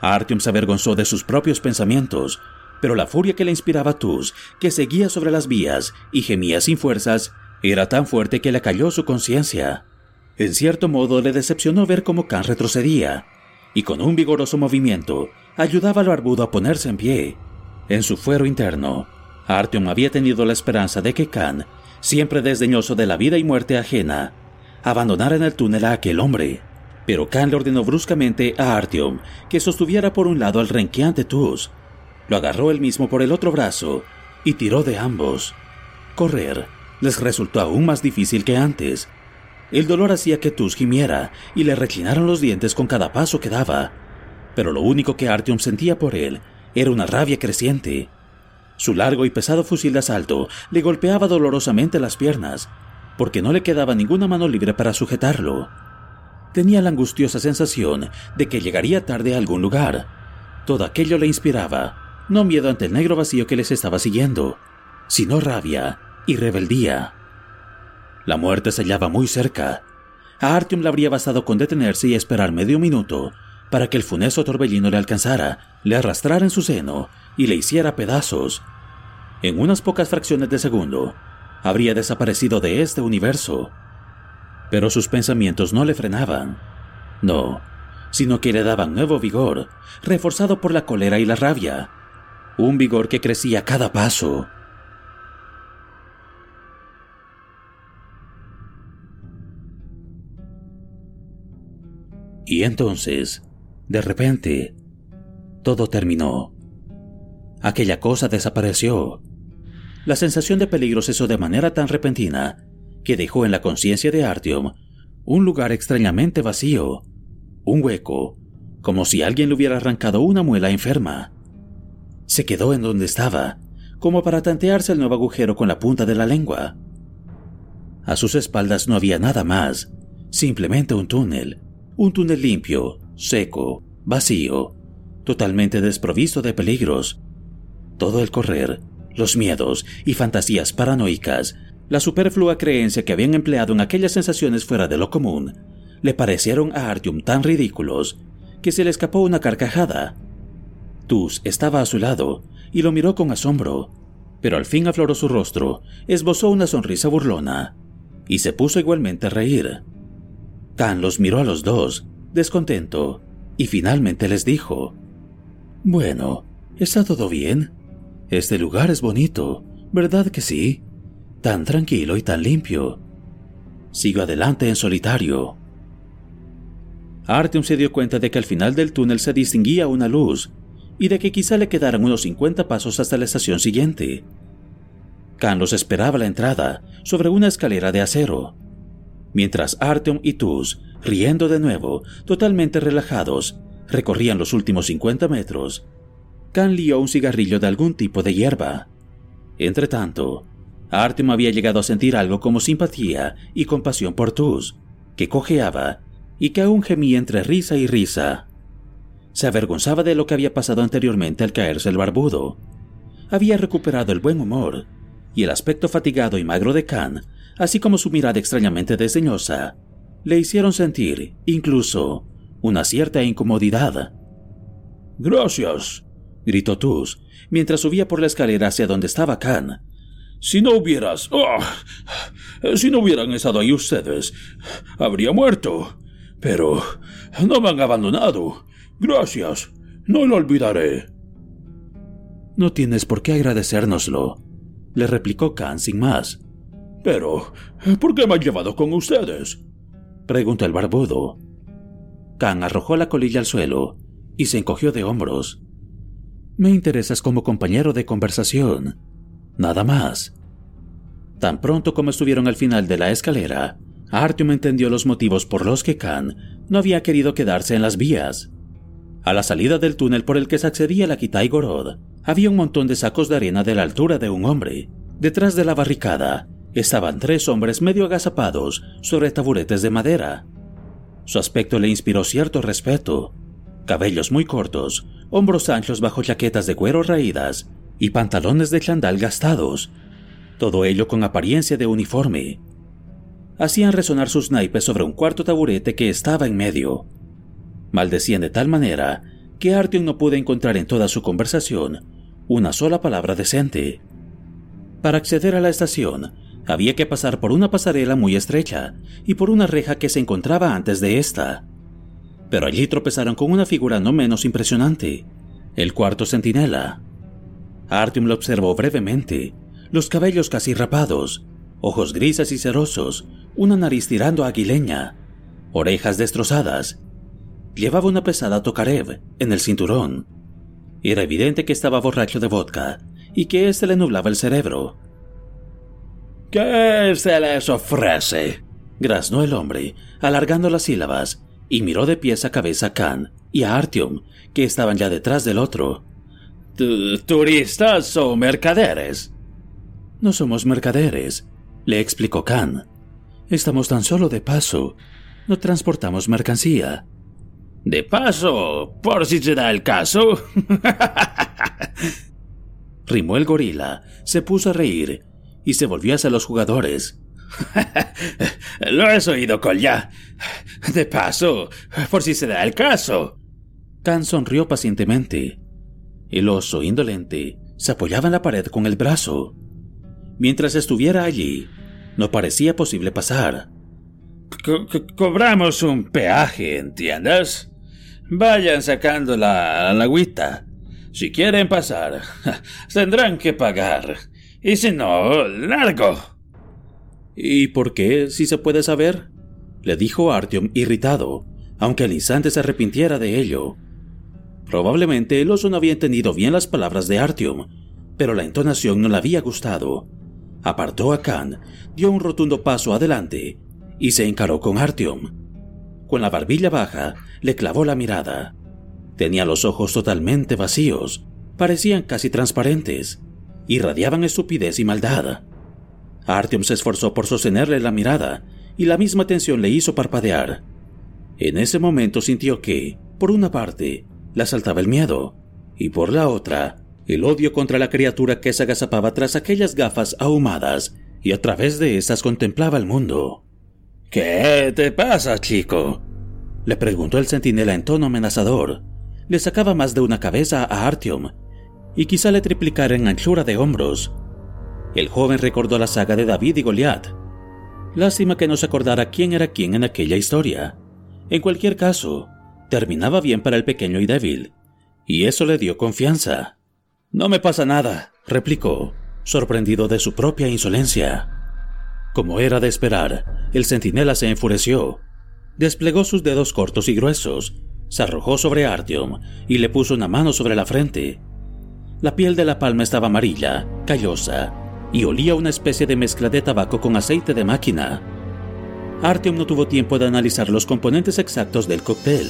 Artyom se avergonzó de sus propios pensamientos, pero la furia que le inspiraba Tus, que seguía sobre las vías y gemía sin fuerzas, era tan fuerte que le cayó su conciencia. En cierto modo le decepcionó ver cómo Khan retrocedía, y con un vigoroso movimiento ayudaba al barbudo a ponerse en pie. En su fuero interno, Artyom había tenido la esperanza de que Khan, siempre desdeñoso de la vida y muerte ajena, abandonara en el túnel a aquel hombre. Pero Khan le ordenó bruscamente a Artyom que sostuviera por un lado al renqueante Tus, lo agarró él mismo por el otro brazo y tiró de ambos. Correr les resultó aún más difícil que antes. El dolor hacía que Tus gimiera y le reclinaron los dientes con cada paso que daba, pero lo único que Artyom sentía por él era una rabia creciente. Su largo y pesado fusil de asalto le golpeaba dolorosamente las piernas, porque no le quedaba ninguna mano libre para sujetarlo. Tenía la angustiosa sensación de que llegaría tarde a algún lugar. Todo aquello le inspiraba no miedo ante el negro vacío que les estaba siguiendo, sino rabia y rebeldía. La muerte se hallaba muy cerca. A Artyom le habría bastado con detenerse y esperar medio minuto para que el funesto torbellino le alcanzara, le arrastrara en su seno y le hiciera pedazos. En unas pocas fracciones de segundo, habría desaparecido de este universo. Pero sus pensamientos no le frenaban. No, sino que le daban nuevo vigor, reforzado por la cólera y la rabia un vigor que crecía a cada paso. Y entonces, de repente, todo terminó. Aquella cosa desapareció. La sensación de peligro cesó de manera tan repentina que dejó en la conciencia de Artyom un lugar extrañamente vacío, un hueco, como si alguien le hubiera arrancado una muela enferma. Se quedó en donde estaba, como para tantearse el nuevo agujero con la punta de la lengua. A sus espaldas no había nada más, simplemente un túnel, un túnel limpio, seco, vacío, totalmente desprovisto de peligros. Todo el correr, los miedos y fantasías paranoicas, la superflua creencia que habían empleado en aquellas sensaciones fuera de lo común, le parecieron a Artyom tan ridículos que se le escapó una carcajada Tus estaba a su lado y lo miró con asombro, pero al fin afloró su rostro, esbozó una sonrisa burlona y se puso igualmente a reír. Khan los miró a los dos, descontento, y finalmente les dijo, Bueno, ¿está todo bien? Este lugar es bonito, ¿verdad que sí? Tan tranquilo y tan limpio. Sigo adelante en solitario. Artyom se dio cuenta de que al final del túnel se distinguía una luz y de que quizá le quedaran unos 50 pasos hasta la estación siguiente. Khan los esperaba la entrada, sobre una escalera de acero. Mientras Artyom y Tuz, riendo de nuevo, totalmente relajados, recorrían los últimos 50 metros, Khan lió un cigarrillo de algún tipo de hierba. Entretanto, Artyom había llegado a sentir algo como simpatía y compasión por Tuz, que cojeaba y que aún gemía entre risa y risa. Se avergonzaba de lo que había pasado anteriormente al caerse el barbudo. Había recuperado el buen humor, y el aspecto fatigado y magro de Khan, así como su mirada extrañamente desdeñosa, le hicieron sentir, incluso, una cierta incomodidad. Gracias, gritó Tuz, mientras subía por la escalera hacia donde estaba Khan. Si no hubieras... ¡oh! si no hubieran estado ahí ustedes, habría muerto. Pero no me han abandonado. Gracias. No lo olvidaré. No tienes por qué agradecérnoslo, le replicó Khan sin más. Pero, ¿por qué me han llevado con ustedes? preguntó el barbudo. Khan arrojó la colilla al suelo y se encogió de hombros. Me interesas como compañero de conversación. Nada más. Tan pronto como estuvieron al final de la escalera, Artyom entendió los motivos por los que Khan no había querido quedarse en las vías. A la salida del túnel por el que se accedía a la Kitai Gorod, había un montón de sacos de arena de la altura de un hombre. Detrás de la barricada estaban tres hombres medio agazapados sobre taburetes de madera. Su aspecto le inspiró cierto respeto. Cabellos muy cortos, hombros anchos bajo chaquetas de cuero raídas y pantalones de chandal gastados. Todo ello con apariencia de uniforme. Hacían resonar sus naipes sobre un cuarto taburete que estaba en medio. Maldecían de tal manera que Artyom no pudo encontrar en toda su conversación una sola palabra decente. Para acceder a la estación, había que pasar por una pasarela muy estrecha y por una reja que se encontraba antes de esta. Pero allí tropezaron con una figura no menos impresionante, el cuarto centinela. Artyom lo observó brevemente, los cabellos casi rapados, ojos grises y cerosos, una nariz tirando aguileña, orejas destrozadas Llevaba una pesada tokarev en el cinturón. Era evidente que estaba borracho de vodka y que éste le nublaba el cerebro. ¿Qué se les ofrece? graznó el hombre, alargando las sílabas, y miró de pies a cabeza a Khan y a Artyom, que estaban ya detrás del otro. ¿Turistas o mercaderes? No somos mercaderes, le explicó Khan. Estamos tan solo de paso. No transportamos mercancía. De paso, por si se da el caso. <laughs> Rimó el gorila, se puso a reír y se volvió hacia los jugadores. <laughs> Lo has oído, ya. De paso, por si se da el caso. Khan sonrió pacientemente. El oso indolente se apoyaba en la pared con el brazo. Mientras estuviera allí, no parecía posible pasar. cobramos un peaje, ¿entiendes? Vayan sacando la, la agüita. Si quieren pasar, <laughs> tendrán que pagar. Y si no, largo. ¿Y por qué, si se puede saber? le dijo Artyom irritado, aunque al instante se arrepintiera de ello. Probablemente el oso no había entendido bien las palabras de Artyom, pero la entonación no le había gustado. Apartó a Khan, dio un rotundo paso adelante y se encaró con Artyom. Con la barbilla baja, le clavó la mirada. Tenía los ojos totalmente vacíos, parecían casi transparentes, irradiaban estupidez y maldad. Artyom se esforzó por sostenerle la mirada y la misma tensión le hizo parpadear. En ese momento sintió que, por una parte, le asaltaba el miedo, y por la otra, el odio contra la criatura que se agazapaba tras aquellas gafas ahumadas y a través de esas contemplaba el mundo. ¿Qué te pasa, chico? Le preguntó el centinela en tono amenazador. Le sacaba más de una cabeza a Artyom, y quizá le triplicara en anchura de hombros. El joven recordó la saga de David y Goliat. Lástima que no se acordara quién era quién en aquella historia. En cualquier caso, terminaba bien para el pequeño y débil, y eso le dio confianza. No me pasa nada, replicó, sorprendido de su propia insolencia. Como era de esperar, el centinela se enfureció. Desplegó sus dedos cortos y gruesos, se arrojó sobre Artyom y le puso una mano sobre la frente. La piel de la palma estaba amarilla, callosa, y olía una especie de mezcla de tabaco con aceite de máquina. Artyom no tuvo tiempo de analizar los componentes exactos del cóctel,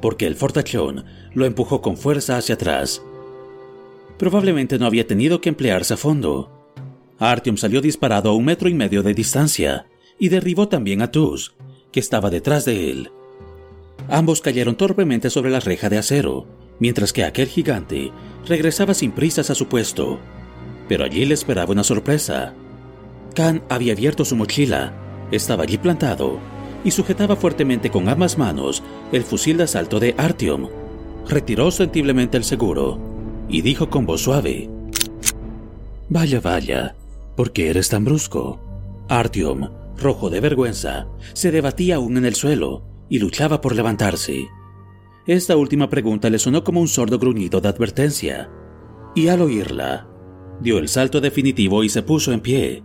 porque el fortachón lo empujó con fuerza hacia atrás. Probablemente no había tenido que emplearse a fondo. Artyom salió disparado a un metro y medio de distancia y derribó también a Tuz, que estaba detrás de él. Ambos cayeron torpemente sobre la reja de acero, mientras que aquel gigante regresaba sin prisas a su puesto. Pero allí le esperaba una sorpresa. Khan había abierto su mochila, estaba allí plantado y sujetaba fuertemente con ambas manos el fusil de asalto de Artyom. Retiró sensiblemente el seguro y dijo con voz suave: Vaya, vaya, ¿por qué eres tan brusco? Artyom, rojo de vergüenza, se debatía aún en el suelo y luchaba por levantarse. Esta última pregunta le sonó como un sordo gruñido de advertencia, y al oírla, dio el salto definitivo y se puso en pie.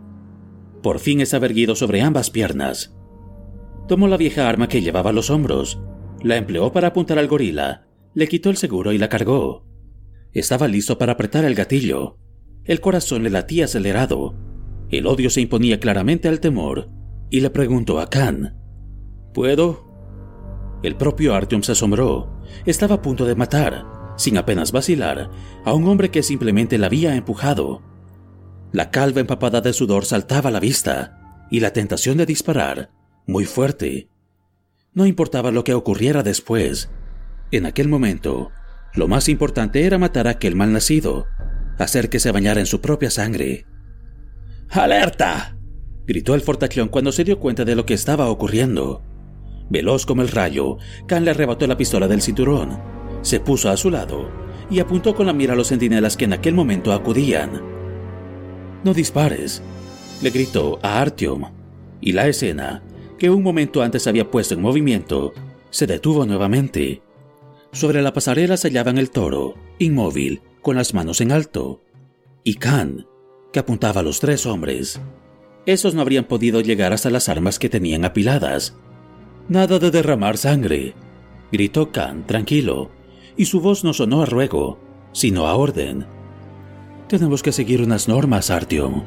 Por fin estaba erguido sobre ambas piernas. Tomó la vieja arma que llevaba a los hombros, la empleó para apuntar al gorila, le quitó el seguro y la cargó. Estaba listo para apretar el gatillo. El corazón le latía acelerado. El odio se imponía claramente al temor, y le preguntó a Khan: ¿Puedo? El propio Artyom se asombró. Estaba a punto de matar, sin apenas vacilar, a un hombre que simplemente la había empujado. La calva empapada de sudor saltaba a la vista, y la tentación de disparar, muy fuerte. No importaba lo que ocurriera después. En aquel momento, lo más importante era matar a aquel malnacido, hacer que se bañara en su propia sangre. ¡Alerta! gritó el fortachón cuando se dio cuenta de lo que estaba ocurriendo. Veloz como el rayo, Khan le arrebató la pistola del cinturón, se puso a su lado y apuntó con la mira a los centinelas que en aquel momento acudían. No dispares, le gritó a Artyom, y la escena, que un momento antes había puesto en movimiento, se detuvo nuevamente. Sobre la pasarela se hallaban el toro, inmóvil, con las manos en alto, y Khan, que apuntaba a los tres hombres. Esos no habrían podido llegar hasta las armas que tenían apiladas, Nada de derramar sangre, gritó Khan tranquilo, y su voz no sonó a ruego, sino a orden. Tenemos que seguir unas normas, Artyom.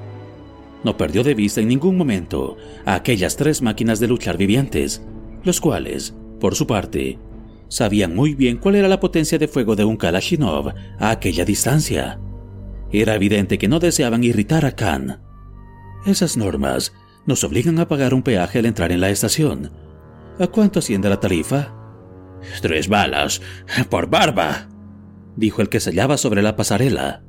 No perdió de vista en ningún momento a aquellas tres máquinas de luchar vivientes, los cuales, por su parte, sabían muy bien cuál era la potencia de fuego de un Kalashnikov a aquella distancia. Era evidente que no deseaban irritar a Khan. Esas normas nos obligan a pagar un peaje al entrar en la estación, ¿A cuánto asciende la tarifa? Tres balas, por barba, dijo el que se hallaba sobre la pasarela.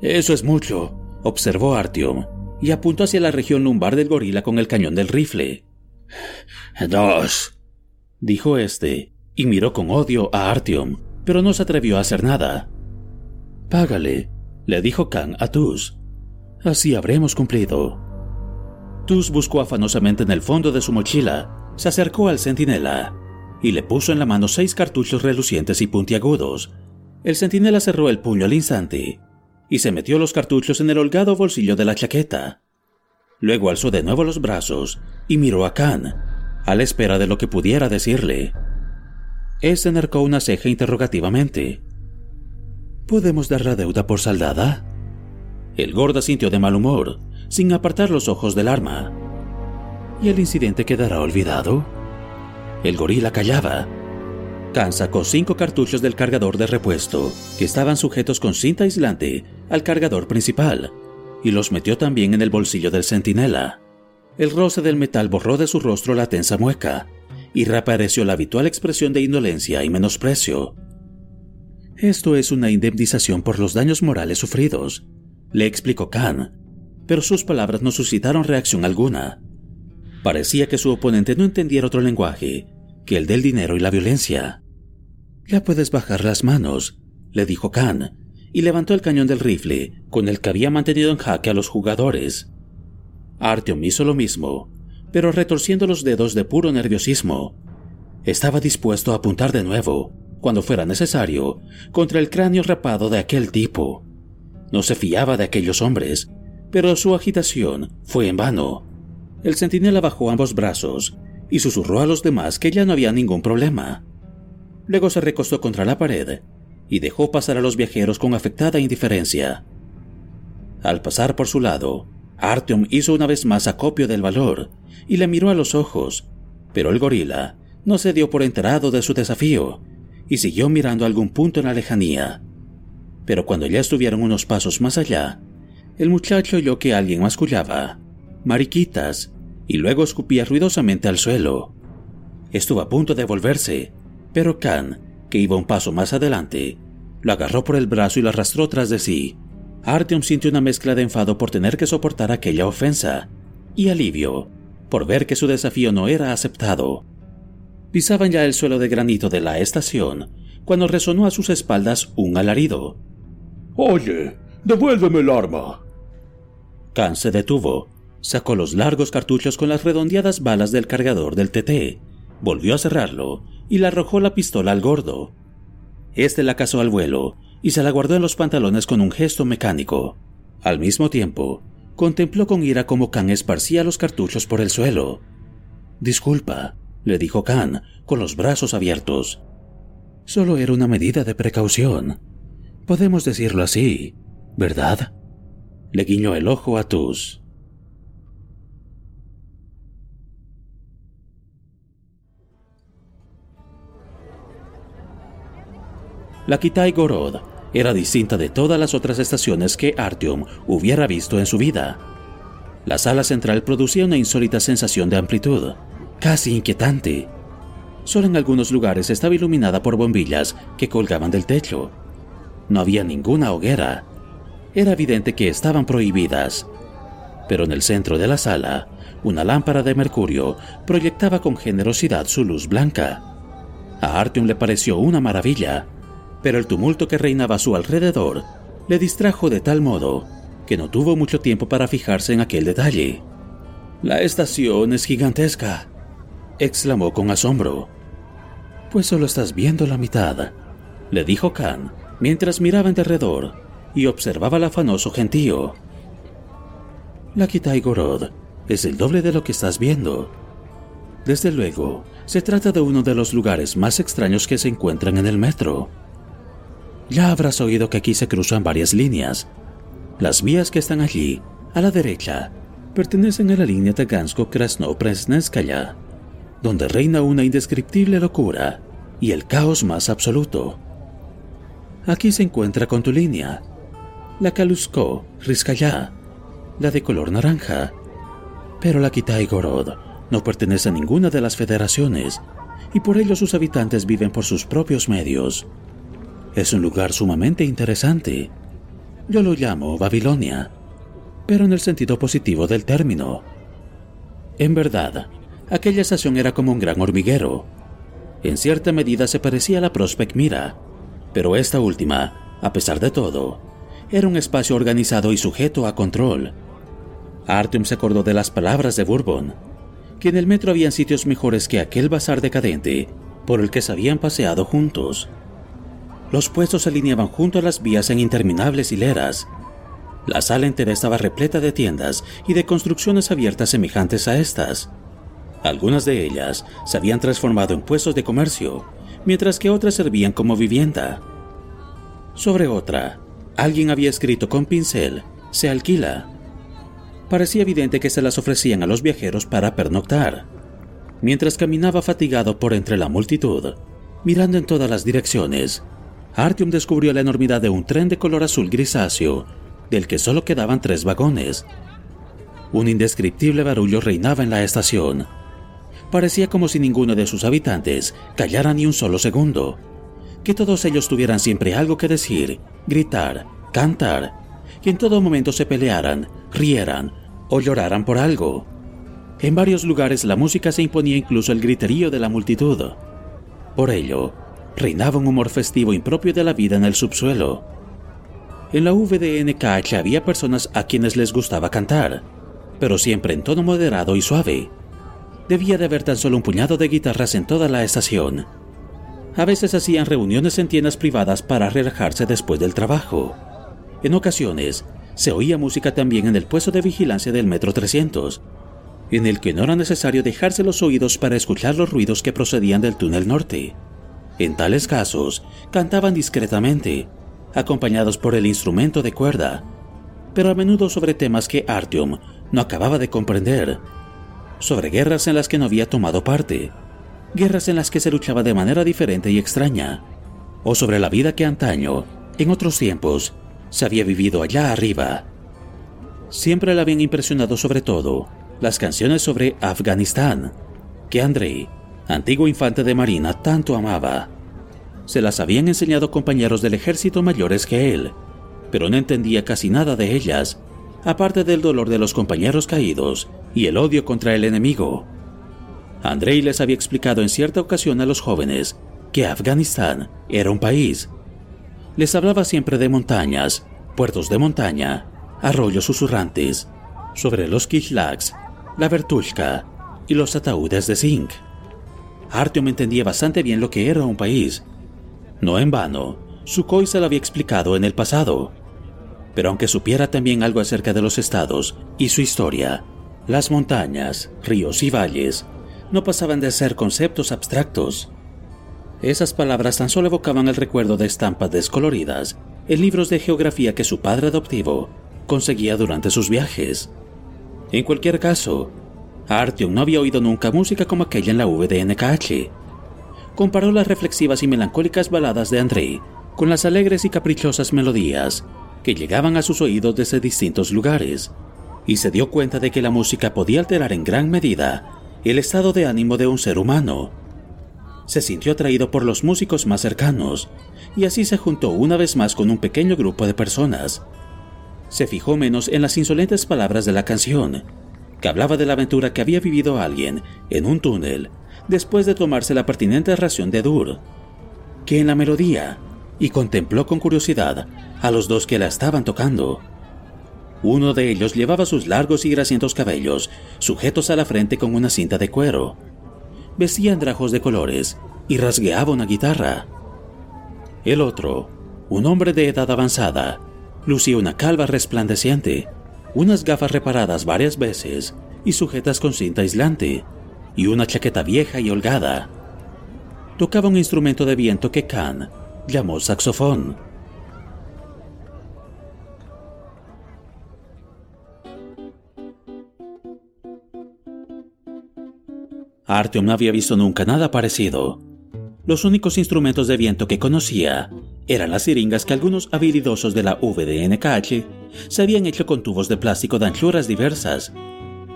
Eso es mucho, observó Artyom, y apuntó hacia la región lumbar del gorila con el cañón del rifle. Dos, dijo este, y miró con odio a Artyom, pero no se atrevió a hacer nada. Págale, le dijo Khan a Tus. Así habremos cumplido. Tus buscó afanosamente en el fondo de su mochila se acercó al centinela y le puso en la mano seis cartuchos relucientes y puntiagudos. El centinela cerró el puño al instante y se metió los cartuchos en el holgado bolsillo de la chaqueta. Luego alzó de nuevo los brazos y miró a Khan, a la espera de lo que pudiera decirle. Este enarcó una ceja interrogativamente. ¿Podemos dar la deuda por saldada? El gordo sintió de mal humor, sin apartar los ojos del arma y el incidente quedará olvidado. El gorila callaba. Khan sacó cinco cartuchos del cargador de repuesto, que estaban sujetos con cinta aislante al cargador principal, y los metió también en el bolsillo del centinela. El roce del metal borró de su rostro la tensa mueca, y reapareció la habitual expresión de indolencia y menosprecio. Esto es una indemnización por los daños morales sufridos, le explicó Khan, pero sus palabras no suscitaron reacción alguna. Parecía que su oponente no entendiera otro lenguaje que el del dinero y la violencia. Ya puedes bajar las manos, le dijo Khan, y levantó el cañón del rifle con el que había mantenido en jaque a los jugadores. Artyom hizo lo mismo, pero retorciendo los dedos de puro nerviosismo. Estaba dispuesto a apuntar de nuevo, cuando fuera necesario, contra el cráneo rapado de aquel tipo. No se fiaba de aquellos hombres, pero su agitación fue en vano. El centinela bajó ambos brazos y susurró a los demás que ya no había ningún problema. Luego se recostó contra la pared y dejó pasar a los viajeros con afectada indiferencia. Al pasar por su lado, Artyom hizo una vez más acopio del valor y le miró a los ojos, pero el gorila no se dio por enterado de su desafío y siguió mirando algún punto en la lejanía. Pero cuando ya estuvieron unos pasos más allá, el muchacho oyó que alguien mascullaba, mariquitas, y luego escupía ruidosamente al suelo. Estuvo a punto de volverse, pero Khan, que iba un paso más adelante, lo agarró por el brazo y lo arrastró tras de sí. Artyom sintió una mezcla de enfado por tener que soportar aquella ofensa y alivio por ver que su desafío no era aceptado. Pisaban ya el suelo de granito de la estación cuando resonó a sus espaldas un alarido. Oye, devuélveme el arma. Khan se detuvo, sacó los largos cartuchos con las redondeadas balas del cargador del TT, volvió a cerrarlo y le arrojó la pistola al gordo. Este la cazó al vuelo y se la guardó en los pantalones con un gesto mecánico. Al mismo tiempo, contempló con ira cómo Khan esparcía los cartuchos por el suelo. Disculpa, le dijo Khan, con los brazos abiertos. Solo era una medida de precaución. Podemos decirlo así, ¿verdad? Le guiñó el ojo a Tus. La Kitai Gorod era distinta de todas las otras estaciones que Artyom hubiera visto en su vida. La sala central producía una insólita sensación de amplitud, casi inquietante. Solo en algunos lugares estaba iluminada por bombillas que colgaban del techo. No había ninguna hoguera. Era evidente que estaban prohibidas. Pero en el centro de la sala, una lámpara de mercurio proyectaba con generosidad su luz blanca. A Artyom le pareció una maravilla pero el tumulto que reinaba a su alrededor le distrajo de tal modo que no tuvo mucho tiempo para fijarse en aquel detalle. La estación es gigantesca, exclamó con asombro. Pues solo estás viendo la mitad, le dijo Khan mientras miraba en derredor y observaba el afanoso gentío. La Kitai Gorod es el doble de lo que estás viendo. Desde luego, se trata de uno de los lugares más extraños que se encuentran en el metro. Ya habrás oído que aquí se cruzan varias líneas. Las vías que están allí, a la derecha, pertenecen a la línea Tagansko-Krasno-Presneskaya, donde reina una indescriptible locura y el caos más absoluto. Aquí se encuentra con tu línea, la Kalusko-Riskaya, la de color naranja, pero la Kitai-Gorod no pertenece a ninguna de las federaciones y por ello sus habitantes viven por sus propios medios. Es un lugar sumamente interesante. Yo lo llamo Babilonia, pero en el sentido positivo del término. En verdad, aquella estación era como un gran hormiguero. En cierta medida se parecía a la Prospect Mira, pero esta última, a pesar de todo, era un espacio organizado y sujeto a control. Artyom se acordó de las palabras de Bourbon, que en el metro habían sitios mejores que aquel bazar decadente por el que se habían paseado juntos. Los puestos se alineaban junto a las vías en interminables hileras. La sala entera estaba repleta de tiendas y de construcciones abiertas semejantes a estas. Algunas de ellas se habían transformado en puestos de comercio, mientras que otras servían como vivienda. Sobre otra, alguien había escrito con pincel, se alquila. Parecía evidente que se las ofrecían a los viajeros para pernoctar. Mientras caminaba fatigado por entre la multitud, mirando en todas las direcciones, Artyom descubrió la enormidad de un tren de color azul grisáceo, del que solo quedaban tres vagones. Un indescriptible barullo reinaba en la estación. Parecía como si ninguno de sus habitantes callara ni un solo segundo, que todos ellos tuvieran siempre algo que decir, gritar, cantar, que en todo momento se pelearan, rieran o lloraran por algo. En varios lugares la música se imponía incluso el griterío de la multitud. Por ello, reinaba un humor festivo impropio de la vida en el subsuelo. En la VDNKH había personas a quienes les gustaba cantar, pero siempre en tono moderado y suave. Debía de haber tan solo un puñado de guitarras en toda la estación. A veces hacían reuniones en tiendas privadas para relajarse después del trabajo. En ocasiones, se oía música también en el puesto de vigilancia del Metro 300, en el que no era necesario dejarse los oídos para escuchar los ruidos que procedían del túnel norte. En tales casos, cantaban discretamente, acompañados por el instrumento de cuerda, pero a menudo sobre temas que Artyom no acababa de comprender, sobre guerras en las que no había tomado parte, guerras en las que se luchaba de manera diferente y extraña, o sobre la vida que antaño, en otros tiempos, se había vivido allá arriba. Siempre le habían impresionado sobre todo las canciones sobre Afganistán, que Andrei, antiguo infante de Marina, tanto amaba. Se las habían enseñado compañeros del ejército mayores que él, pero no entendía casi nada de ellas, aparte del dolor de los compañeros caídos y el odio contra el enemigo. Andrei les había explicado en cierta ocasión a los jóvenes que Afganistán era un país. Les hablaba siempre de montañas, puertos de montaña, arroyos susurrantes, sobre los kishlaks, la vertushka y los ataúdes de zinc. Artyom entendía bastante bien lo que era un país. No en vano, Sukhoi se lo había explicado en el pasado. Pero aunque supiera también algo acerca de los estados y su historia, las montañas, ríos y valles no pasaban de ser conceptos abstractos. Esas palabras tan solo evocaban el recuerdo de estampas descoloridas en libros de geografía que su padre adoptivo conseguía durante sus viajes. En cualquier caso, Artyom no había oído nunca música como aquella en la VDNKH. Comparó las reflexivas y melancólicas baladas de Andrei con las alegres y caprichosas melodías que llegaban a sus oídos desde distintos lugares, y se dio cuenta de que la música podía alterar en gran medida el estado de ánimo de un ser humano. Se sintió atraído por los músicos más cercanos, y así se juntó una vez más con un pequeño grupo de personas. Se fijó menos en las insolentes palabras de la canción, que hablaba de la aventura que había vivido alguien en un túnel después de tomarse la pertinente ración de Dur, que en la melodía, y contempló con curiosidad a los dos que la estaban tocando. Uno de ellos llevaba sus largos y grasientos cabellos sujetos a la frente con una cinta de cuero. Vestía andrajos de colores y rasgueaba una guitarra. El otro, un hombre de edad avanzada, lucía una calva resplandeciente, unas gafas reparadas varias veces y sujetas con cinta aislante, y una chaqueta vieja y holgada. Tocaba un instrumento de viento que Khan llamó saxofón. Artyom no había visto nunca nada parecido. Los únicos instrumentos de viento que conocía eran las siringas que algunos habilidosos de la VDNKH se habían hecho con tubos de plástico de anchuras diversas,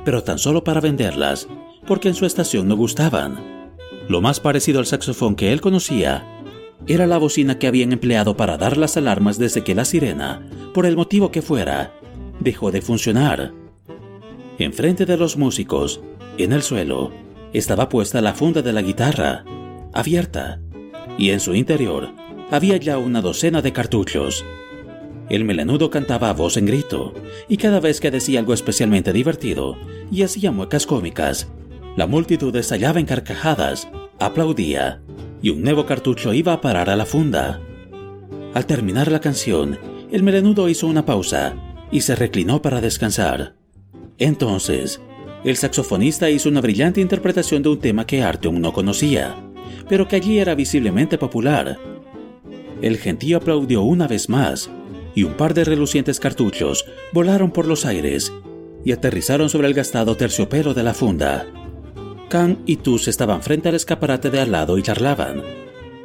pero tan solo para venderlas, porque en su estación no gustaban. Lo más parecido al saxofón que él conocía era la bocina que habían empleado para dar las alarmas desde que la sirena, por el motivo que fuera, dejó de funcionar. Enfrente de los músicos, en el suelo, estaba puesta la funda de la guitarra, abierta, y en su interior había ya una docena de cartuchos. El melenudo cantaba a voz en grito, y cada vez que decía algo especialmente divertido y hacía muecas cómicas, la multitud estallaba en carcajadas, aplaudía, y un nuevo cartucho iba a parar a la funda. Al terminar la canción, el melenudo hizo una pausa y se reclinó para descansar. Entonces, el saxofonista hizo una brillante interpretación de un tema que Artyom no conocía, pero que allí era visiblemente popular. El gentío aplaudió una vez más, y un par de relucientes cartuchos volaron por los aires y aterrizaron sobre el gastado terciopelo de la funda. Khan y Tus estaban frente al escaparate de al lado y charlaban.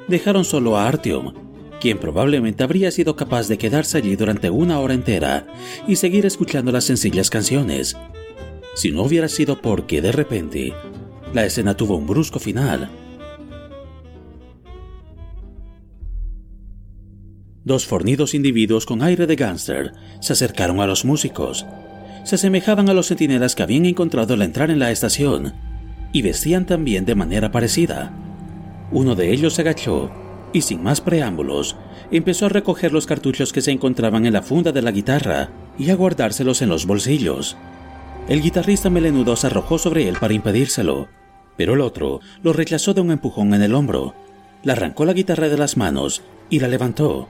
Dejaron solo a Artyom, quien probablemente habría sido capaz de quedarse allí durante una hora entera y seguir escuchando las sencillas canciones, si no hubiera sido porque, de repente, la escena tuvo un brusco final. Dos fornidos individuos con aire de gángster se acercaron a los músicos. Se asemejaban a los centinelas que habían encontrado al entrar en la estación y vestían también de manera parecida. Uno de ellos se agachó y sin más preámbulos empezó a recoger los cartuchos que se encontraban en la funda de la guitarra y a guardárselos en los bolsillos. El guitarrista melenudo se arrojó sobre él para impedírselo, pero el otro lo rechazó de un empujón en el hombro, le arrancó la guitarra de las manos y la levantó,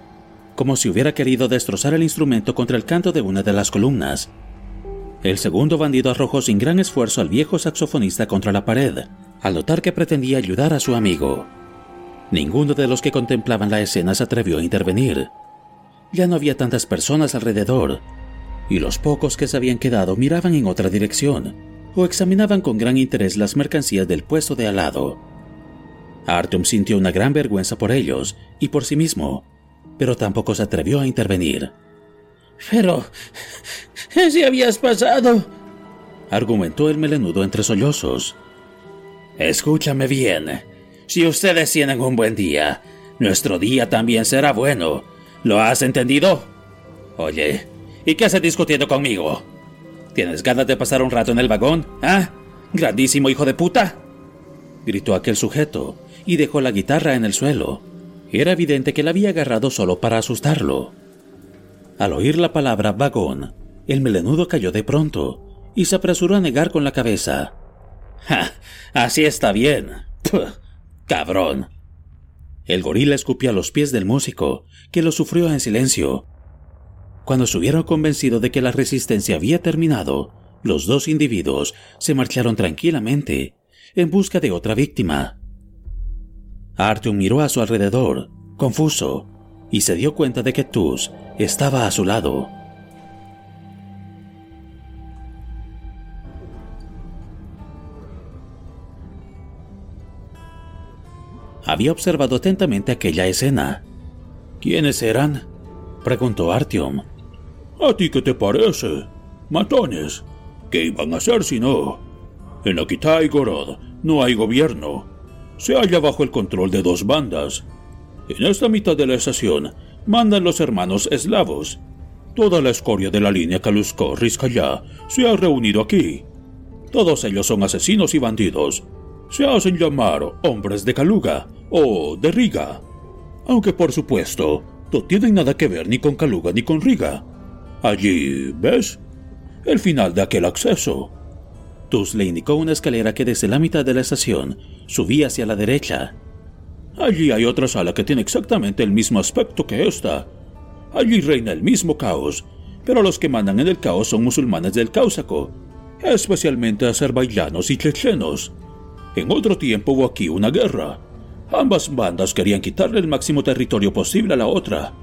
como si hubiera querido destrozar el instrumento contra el canto de una de las columnas. El segundo bandido arrojó sin gran esfuerzo al viejo saxofonista contra la pared, al notar que pretendía ayudar a su amigo. Ninguno de los que contemplaban la escena se atrevió a intervenir. Ya no había tantas personas alrededor, y los pocos que se habían quedado miraban en otra dirección o examinaban con gran interés las mercancías del puesto de al lado. Sintió una gran vergüenza por ellos y por sí mismo, pero tampoco se atrevió a intervenir. Pero, si habías pasado, argumentó el melenudo entre sollozos. Escúchame bien. Si ustedes tienen un buen día, nuestro día también será bueno. ¿Lo has entendido? Oye, ¿y qué haces discutiendo conmigo? ¿Tienes ganas de pasar un rato en el vagón? ¿Ah? ¿Grandísimo hijo de puta? Gritó aquel sujeto y dejó la guitarra en el suelo. Era evidente que la había agarrado solo para asustarlo. Al oír la palabra vagón, el melenudo cayó de pronto y se apresuró a negar con la cabeza. <laughs> ¡Ja! Así está bien. ¡Cabrón! El gorila escupió a los pies del músico, que lo sufrió en silencio. Cuando se hubieron convencido de que la resistencia había terminado, los dos individuos se marcharon tranquilamente en busca de otra víctima. Artyom miró a su alrededor, confuso, y se dio cuenta de que Tus estaba a su lado. Había observado atentamente aquella escena. ¿Quiénes eran? preguntó Artyom. ¿A ti qué te parece? Matones. ¿Qué iban a hacer si no? En Akitai Gorod no hay gobierno. Se halla bajo el control de dos bandas. En esta mitad de la estación mandan los hermanos eslavos. Toda la escoria de la línea Kalusko-Rizkaya se ha reunido aquí. Todos ellos son asesinos y bandidos. Se hacen llamar hombres de Kaluga o de Riga. Aunque por supuesto, no tienen nada que ver ni con Kaluga ni con Riga. Allí, ¿ves? El final de aquel acceso. Tus le indicó una escalera que desde la mitad de la estación subía hacia la derecha. Allí hay otra sala que tiene exactamente el mismo aspecto que esta. Allí reina el mismo caos, pero los que mandan en el caos son musulmanes del Cáusaco, especialmente azerbaiyanos y chechenos. En otro tiempo hubo aquí una guerra. Ambas bandas querían quitarle el máximo territorio posible a la otra.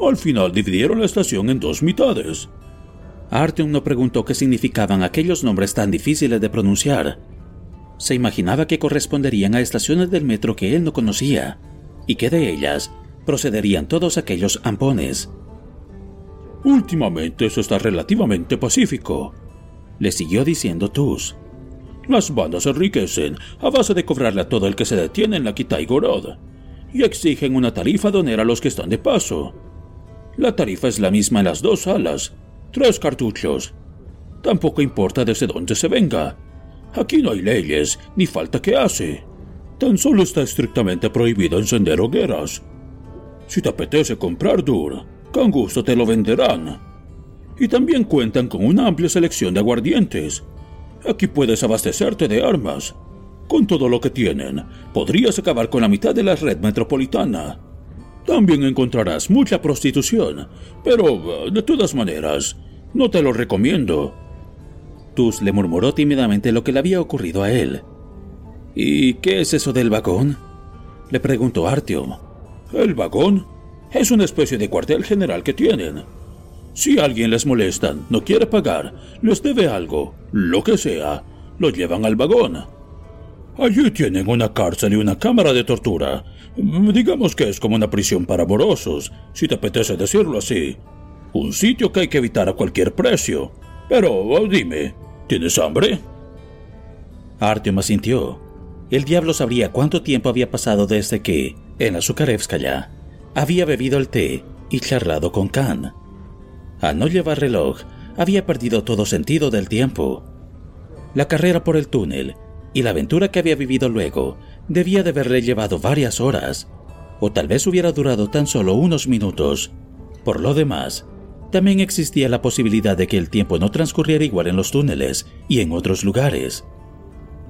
Al final dividieron la estación en dos mitades. Artyom no preguntó qué significaban aquellos nombres tan difíciles de pronunciar, se imaginaba que corresponderían a estaciones del metro que él no conocía, y que de ellas procederían todos aquellos ampones. Últimamente eso está relativamente pacífico, le siguió diciendo Tus. Las bandas enriquecen a base de cobrarle a todo el que se detiene en la Kitai Gorod y exigen una tarifa donera a los que están de paso. La tarifa es la misma en las dos salas, tres cartuchos. Tampoco importa desde dónde se venga, Aquí no hay leyes, ni falta que hace. Tan solo está estrictamente prohibido encender hogueras. Si te apetece comprar Dur, con gusto te lo venderán. Y también cuentan con una amplia selección de aguardientes. Aquí puedes abastecerte de armas. Con todo lo que tienen, podrías acabar con la mitad de la red metropolitana. También encontrarás mucha prostitución, pero de todas maneras, no te lo recomiendo. Tus le murmuró tímidamente lo que le había ocurrido a él. ¿Y qué es eso del vagón? le preguntó Artyom. El vagón es una especie de cuartel general que tienen. Si alguien les molesta, no quiere pagar, les debe algo, lo que sea, lo llevan al vagón. Allí tienen una cárcel y una cámara de tortura. Digamos que es como una prisión para morosos, si te apetece decirlo así. Un sitio que hay que evitar a cualquier precio. Pero dime, ¿Tienes hambre? Artyom asintió. El diablo sabría cuánto tiempo había pasado desde que, en Azukarevskaya, había bebido el té y charlado con Khan. Al no llevar reloj, había perdido todo sentido del tiempo. La carrera por el túnel y la aventura que había vivido luego debía de haberle llevado varias horas, o tal vez hubiera durado tan solo unos minutos. Por lo demás, también existía la posibilidad de que el tiempo no transcurriera igual en los túneles y en otros lugares.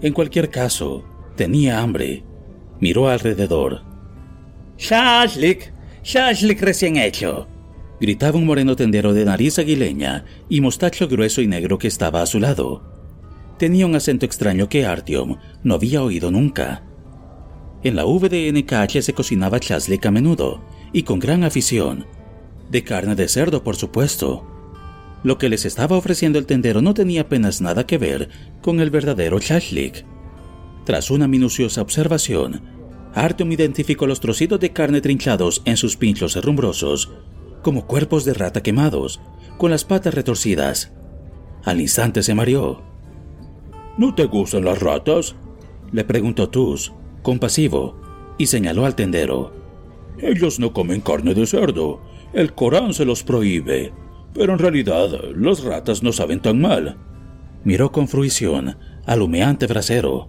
En cualquier caso, tenía hambre. Miró alrededor. ¡Shashlik! ¡Shashlik recién hecho! Gritaba un moreno tendero de nariz aguileña y mostacho grueso y negro que estaba a su lado. Tenía un acento extraño que Artyom no había oído nunca. En la VDNKH se cocinaba chaslik a menudo y con gran afición, de carne de cerdo, por supuesto. Lo que les estaba ofreciendo el tendero no tenía apenas nada que ver con el verdadero shashlik. Tras una minuciosa observación, Artyom identificó los trocitos de carne trinchados en sus pinchos herrumbrosos como cuerpos de rata quemados, con las patas retorcidas. Al instante se mareó. ¿No te gustan las ratas? Le preguntó Tus, compasivo, y señaló al tendero. Ellos no comen carne de cerdo. El Corán se los prohíbe. Pero en realidad, las ratas no saben tan mal. Miró con fruición al humeante brasero.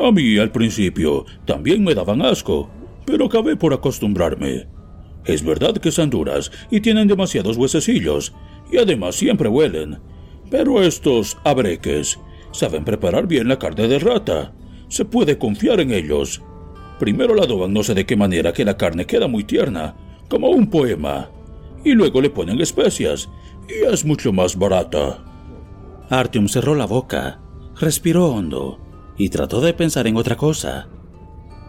A mí al principio también me daban asco, pero acabé por acostumbrarme. Es verdad que son duras y tienen demasiados huesecillos, y además siempre huelen. Pero estos abreques saben preparar bien la carne de rata. Se puede confiar en ellos. Primero la adoban no sé de qué manera que la carne queda muy tierna, como un poema y luego le ponen especias, y es mucho más barata. Artyom cerró la boca, respiró hondo y trató de pensar en otra cosa,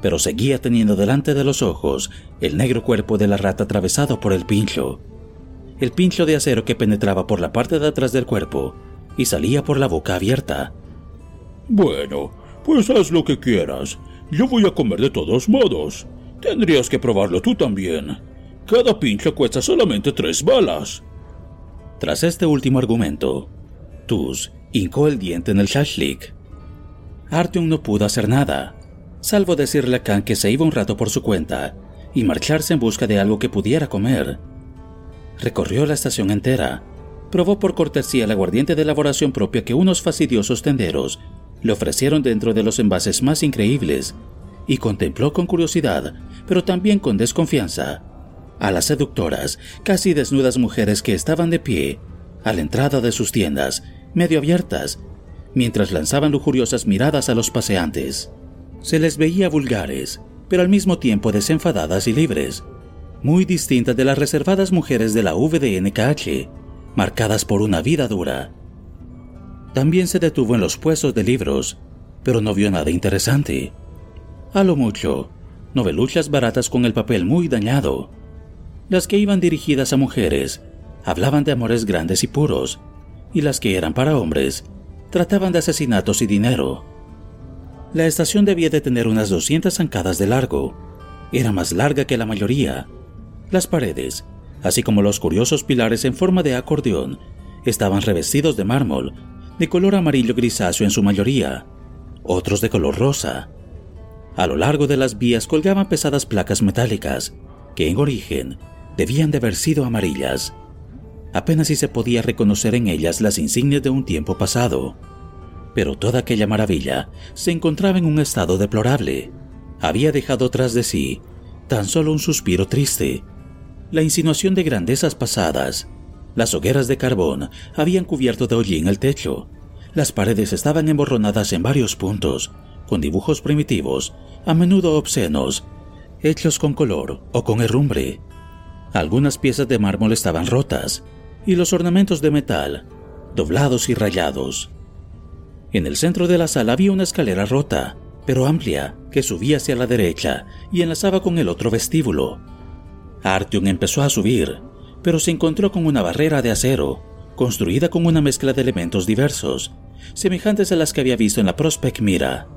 pero seguía teniendo delante de los ojos el negro cuerpo de la rata atravesado por el pincho, el pincho de acero que penetraba por la parte de atrás del cuerpo y salía por la boca abierta. Bueno, pues haz lo que quieras. Yo voy a comer de todos modos. Tendrías que probarlo tú también. Cada pincho cuesta solamente tres balas. Tras este último argumento, Tus hincó el diente en el shashlik. Artyom no pudo hacer nada, salvo decirle a Khan que se iba un rato por su cuenta y marcharse en busca de algo que pudiera comer. Recorrió la estación entera, probó por cortesía el aguardiente de elaboración propia que unos fastidiosos tenderos le ofrecieron dentro de los envases más increíbles y contempló con curiosidad, pero también con desconfianza, a las seductoras, casi desnudas mujeres que estaban de pie a la entrada de sus tiendas, medio abiertas, mientras lanzaban lujuriosas miradas a los paseantes. Se les veía vulgares, pero al mismo tiempo desenfadadas y libres, muy distintas de las reservadas mujeres de la VDNKH, marcadas por una vida dura. También se detuvo en los puestos de libros, pero no vio nada interesante. A lo mucho, noveluchas baratas con el papel muy dañado, las que iban dirigidas a mujeres hablaban de amores grandes y puros, y las que eran para hombres trataban de asesinatos y dinero. La estación debía de tener unas 200 zancadas de largo. Era más larga que la mayoría. Las paredes, así como los curiosos pilares en forma de acordeón, estaban revestidos de mármol, de color amarillo grisáceo en su mayoría, otros de color rosa. A lo largo de las vías colgaban pesadas placas metálicas, que en origen debían de haber sido amarillas. Apenas si se podía reconocer en ellas las insignias de un tiempo pasado. Pero toda aquella maravilla se encontraba en un estado deplorable. Había dejado tras de sí tan solo un suspiro triste. La insinuación de grandezas pasadas. Las hogueras de carbón habían cubierto de hollín el techo. Las paredes estaban emborronadas en varios puntos, con dibujos primitivos, a menudo obscenos, hechos con color o con herrumbre. Algunas piezas de mármol estaban rotas y los ornamentos de metal, doblados y rayados. En el centro de la sala había una escalera rota, pero amplia, que subía hacia la derecha y enlazaba con el otro vestíbulo. Artyom empezó a subir, pero se encontró con una barrera de acero, construida con una mezcla de elementos diversos, semejantes a las que había visto en la Prospect Mira.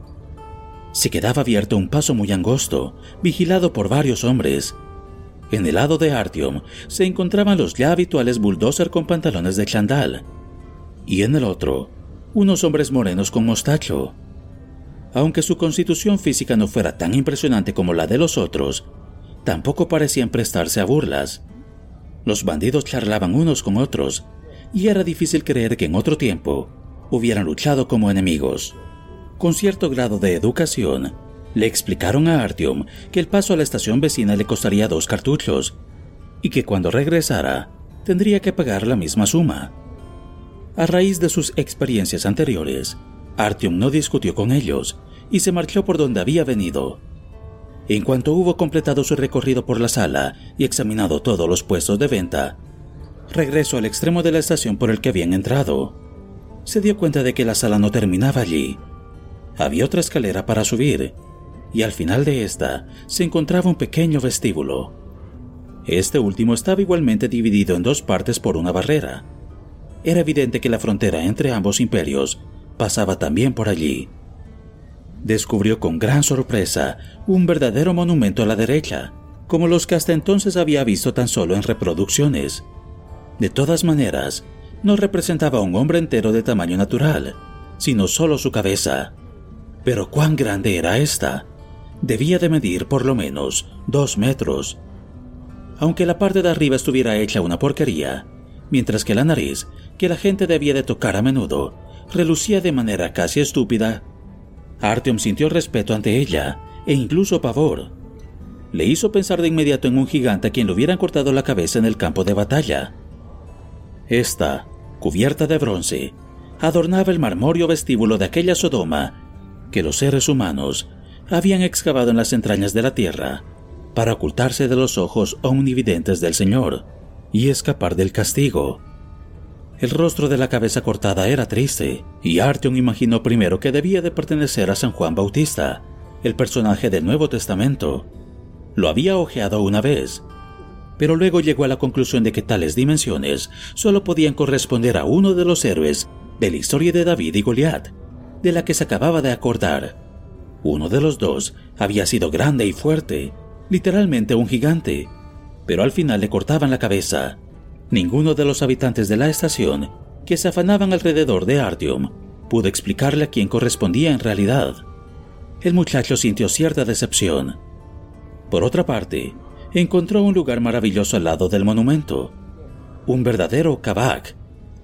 Se quedaba abierto un paso muy angosto, vigilado por varios hombres, en el lado de Artyom se encontraban los ya habituales bulldozer con pantalones de chandal, y en el otro, unos hombres morenos con mostacho. Aunque su constitución física no fuera tan impresionante como la de los otros, tampoco parecían prestarse a burlas. Los bandidos charlaban unos con otros, y era difícil creer que en otro tiempo hubieran luchado como enemigos. Con cierto grado de educación, le explicaron a Artyom que el paso a la estación vecina le costaría dos cartuchos y que cuando regresara tendría que pagar la misma suma. A raíz de sus experiencias anteriores, Artyom no discutió con ellos y se marchó por donde había venido. En cuanto hubo completado su recorrido por la sala y examinado todos los puestos de venta, regresó al extremo de la estación por el que habían entrado. Se dio cuenta de que la sala no terminaba allí. Había otra escalera para subir y al final de esta se encontraba un pequeño vestíbulo. Este último estaba igualmente dividido en dos partes por una barrera. era evidente que la frontera entre ambos imperios pasaba también por allí. Descubrió con gran sorpresa un verdadero monumento a la derecha, como los que hasta entonces había visto tan solo en reproducciones. De todas maneras, no representaba un hombre entero de tamaño natural, sino solo su cabeza. Pero cuán grande era esta. Debía de medir por lo menos dos metros. Aunque la parte de arriba estuviera hecha una porquería, mientras que la nariz, que la gente debía de tocar a menudo, relucía de manera casi estúpida. Artyom sintió respeto ante ella e incluso pavor. Le hizo pensar de inmediato en un gigante a quien le hubieran cortado la cabeza en el campo de batalla. Esta, cubierta de bronce, adornaba el marmóreo vestíbulo de aquella Sodoma que los seres humanos habían excavado en las entrañas de la tierra para ocultarse de los ojos omnividentes del Señor y escapar del castigo. El rostro de la cabeza cortada era triste, y Artyom imaginó primero que debía de pertenecer a San Juan Bautista, el personaje del Nuevo Testamento. Lo había ojeado una vez, pero luego llegó a la conclusión de que tales dimensiones solo podían corresponder a uno de los héroes de la historia de David y Goliat, de la que se acababa de acordar. Uno de los dos había sido grande y fuerte, literalmente un gigante, pero al final le cortaban la cabeza Ninguno de los habitantes de la estación, que se afanaban alrededor de Artyom, pudo explicarle a quién correspondía en realidad. El muchacho sintió cierta decepción. Por otra parte, encontró un lugar maravilloso al lado del monumento. Un verdadero kabak,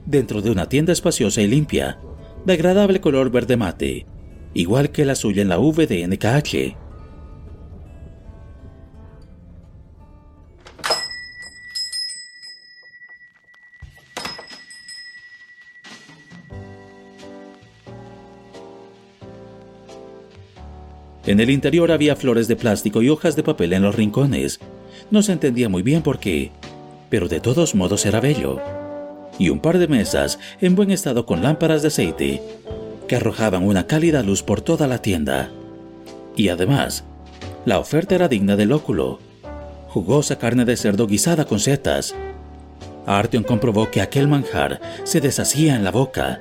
dentro de una tienda espaciosa y limpia, de agradable color verde mate, igual que la suya en la VDNKH. En el interior había flores de plástico y hojas de papel en los rincones. No se entendía muy bien por qué, pero de todos modos era bello. Y un par de mesas en buen estado con lámparas de aceite que arrojaban una cálida luz por toda la tienda. Y además, la oferta era digna del óculo. Jugosa carne de cerdo guisada con setas. Artyom comprobó que aquel manjar se deshacía en la boca.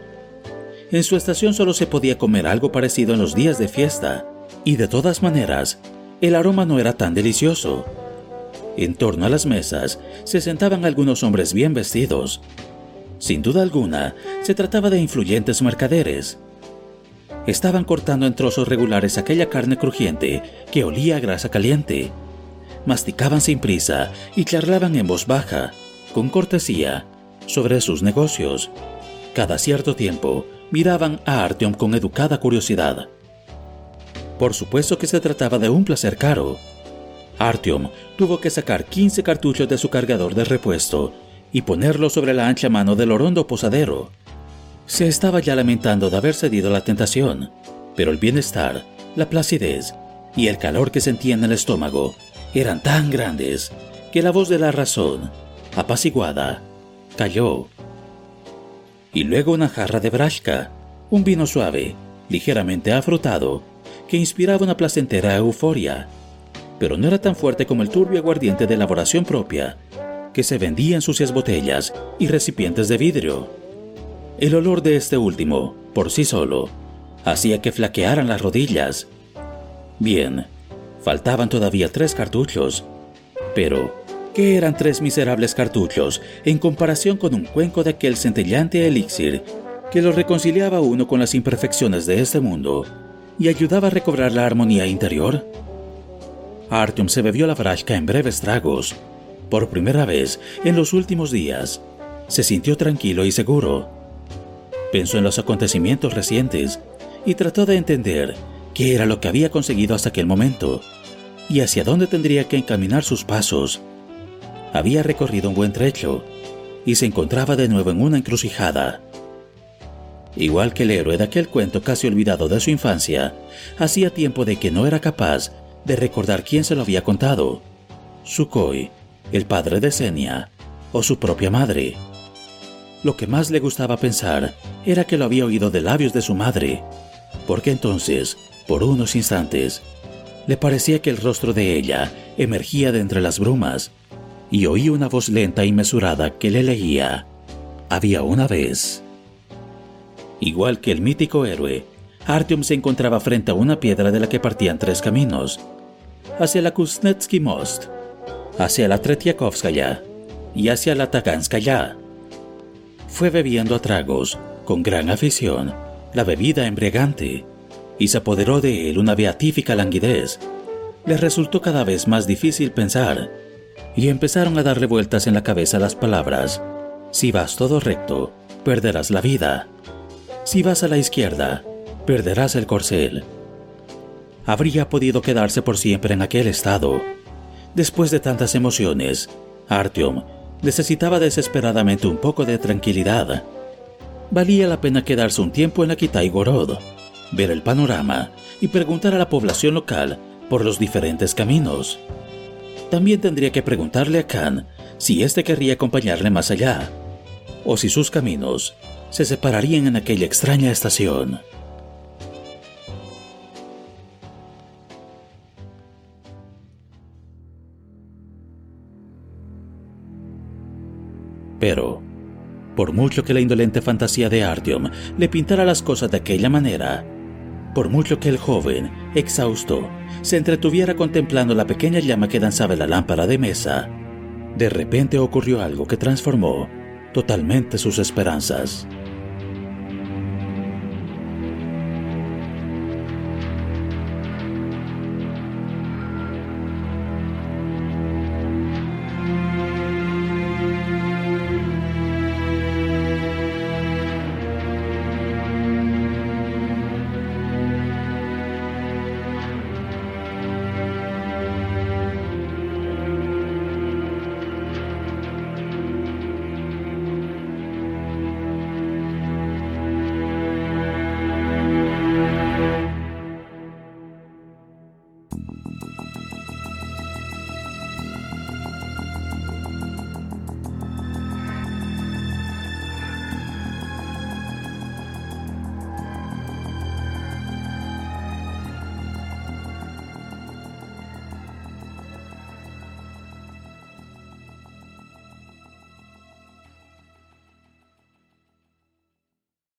En su estación solo se podía comer algo parecido en los días de fiesta y de todas maneras, el aroma no era tan delicioso. En torno a las mesas se sentaban algunos hombres bien vestidos. Sin duda alguna, se trataba de influyentes mercaderes. Estaban cortando en trozos regulares aquella carne crujiente que olía a grasa caliente. Masticaban sin prisa y charlaban en voz baja, con cortesía, sobre sus negocios. Cada cierto tiempo miraban a Artyom con educada curiosidad. Por supuesto que se trataba de un placer caro. Artyom tuvo que sacar 15 cartuchos de su cargador de repuesto y ponerlo sobre la ancha mano del orondo posadero. Se estaba ya lamentando de haber cedido a la tentación, pero el bienestar, la placidez y el calor que sentía en el estómago eran tan grandes que la voz de la razón, apaciguada, cayó. Y luego una jarra de brashka, un vino suave, ligeramente afrutado, que inspiraba una placentera euforia, pero no era tan fuerte como el turbio aguardiente de elaboración propia, que se vendía en sucias botellas y recipientes de vidrio. El olor de este último, por sí solo, hacía que flaquearan las rodillas. Bien, faltaban todavía tres cartuchos, pero ¿qué eran tres miserables cartuchos en comparación con un cuenco de aquel centellante elixir que lo reconciliaba uno con las imperfecciones de este mundo? Y ayudaba a recobrar la armonía interior. Artyom se bebió la frasca en breves tragos. Por primera vez en los últimos días, se sintió tranquilo y seguro. Pensó en los acontecimientos recientes y trató de entender qué era lo que había conseguido hasta aquel momento y hacia dónde tendría que encaminar sus pasos. Había recorrido un buen trecho y se encontraba de nuevo en una encrucijada. Igual que el héroe de aquel cuento casi olvidado de su infancia, hacía tiempo de que no era capaz de recordar quién se lo había contado. Sukhoi, el padre de Senia, o su propia madre. Lo que más le gustaba pensar era que lo había oído de labios de su madre, porque entonces, por unos instantes, le parecía que el rostro de ella emergía de entre las brumas y oía una voz lenta y mesurada que le leía. Había una vez. Igual que el mítico héroe, Artyom se encontraba frente a una piedra de la que partían tres caminos, hacia la Kuznetsky Most, hacia la Tretiakovskaya y hacia la Taganskaya. Fue bebiendo a tragos, con gran afición, la bebida embriagante, y se apoderó de él una beatífica languidez. Le resultó cada vez más difícil pensar, y empezaron a darle vueltas en la cabeza las palabras, si vas todo recto, perderás la vida. Si vas a la izquierda, perderás el corcel. Habría podido quedarse por siempre en aquel estado. Después de tantas emociones, Artyom necesitaba desesperadamente un poco de tranquilidad. Valía la pena quedarse un tiempo en la Kitai Gorod, ver el panorama y preguntar a la población local por los diferentes caminos. También tendría que preguntarle a Khan si éste querría acompañarle más allá, o si sus caminos se separarían en aquella extraña estación. Pero, por mucho que la indolente fantasía de Artyom le pintara las cosas de aquella manera, por mucho que el joven, exhausto, se entretuviera contemplando la pequeña llama que danzaba en la lámpara de mesa, de repente ocurrió algo que transformó totalmente sus esperanzas.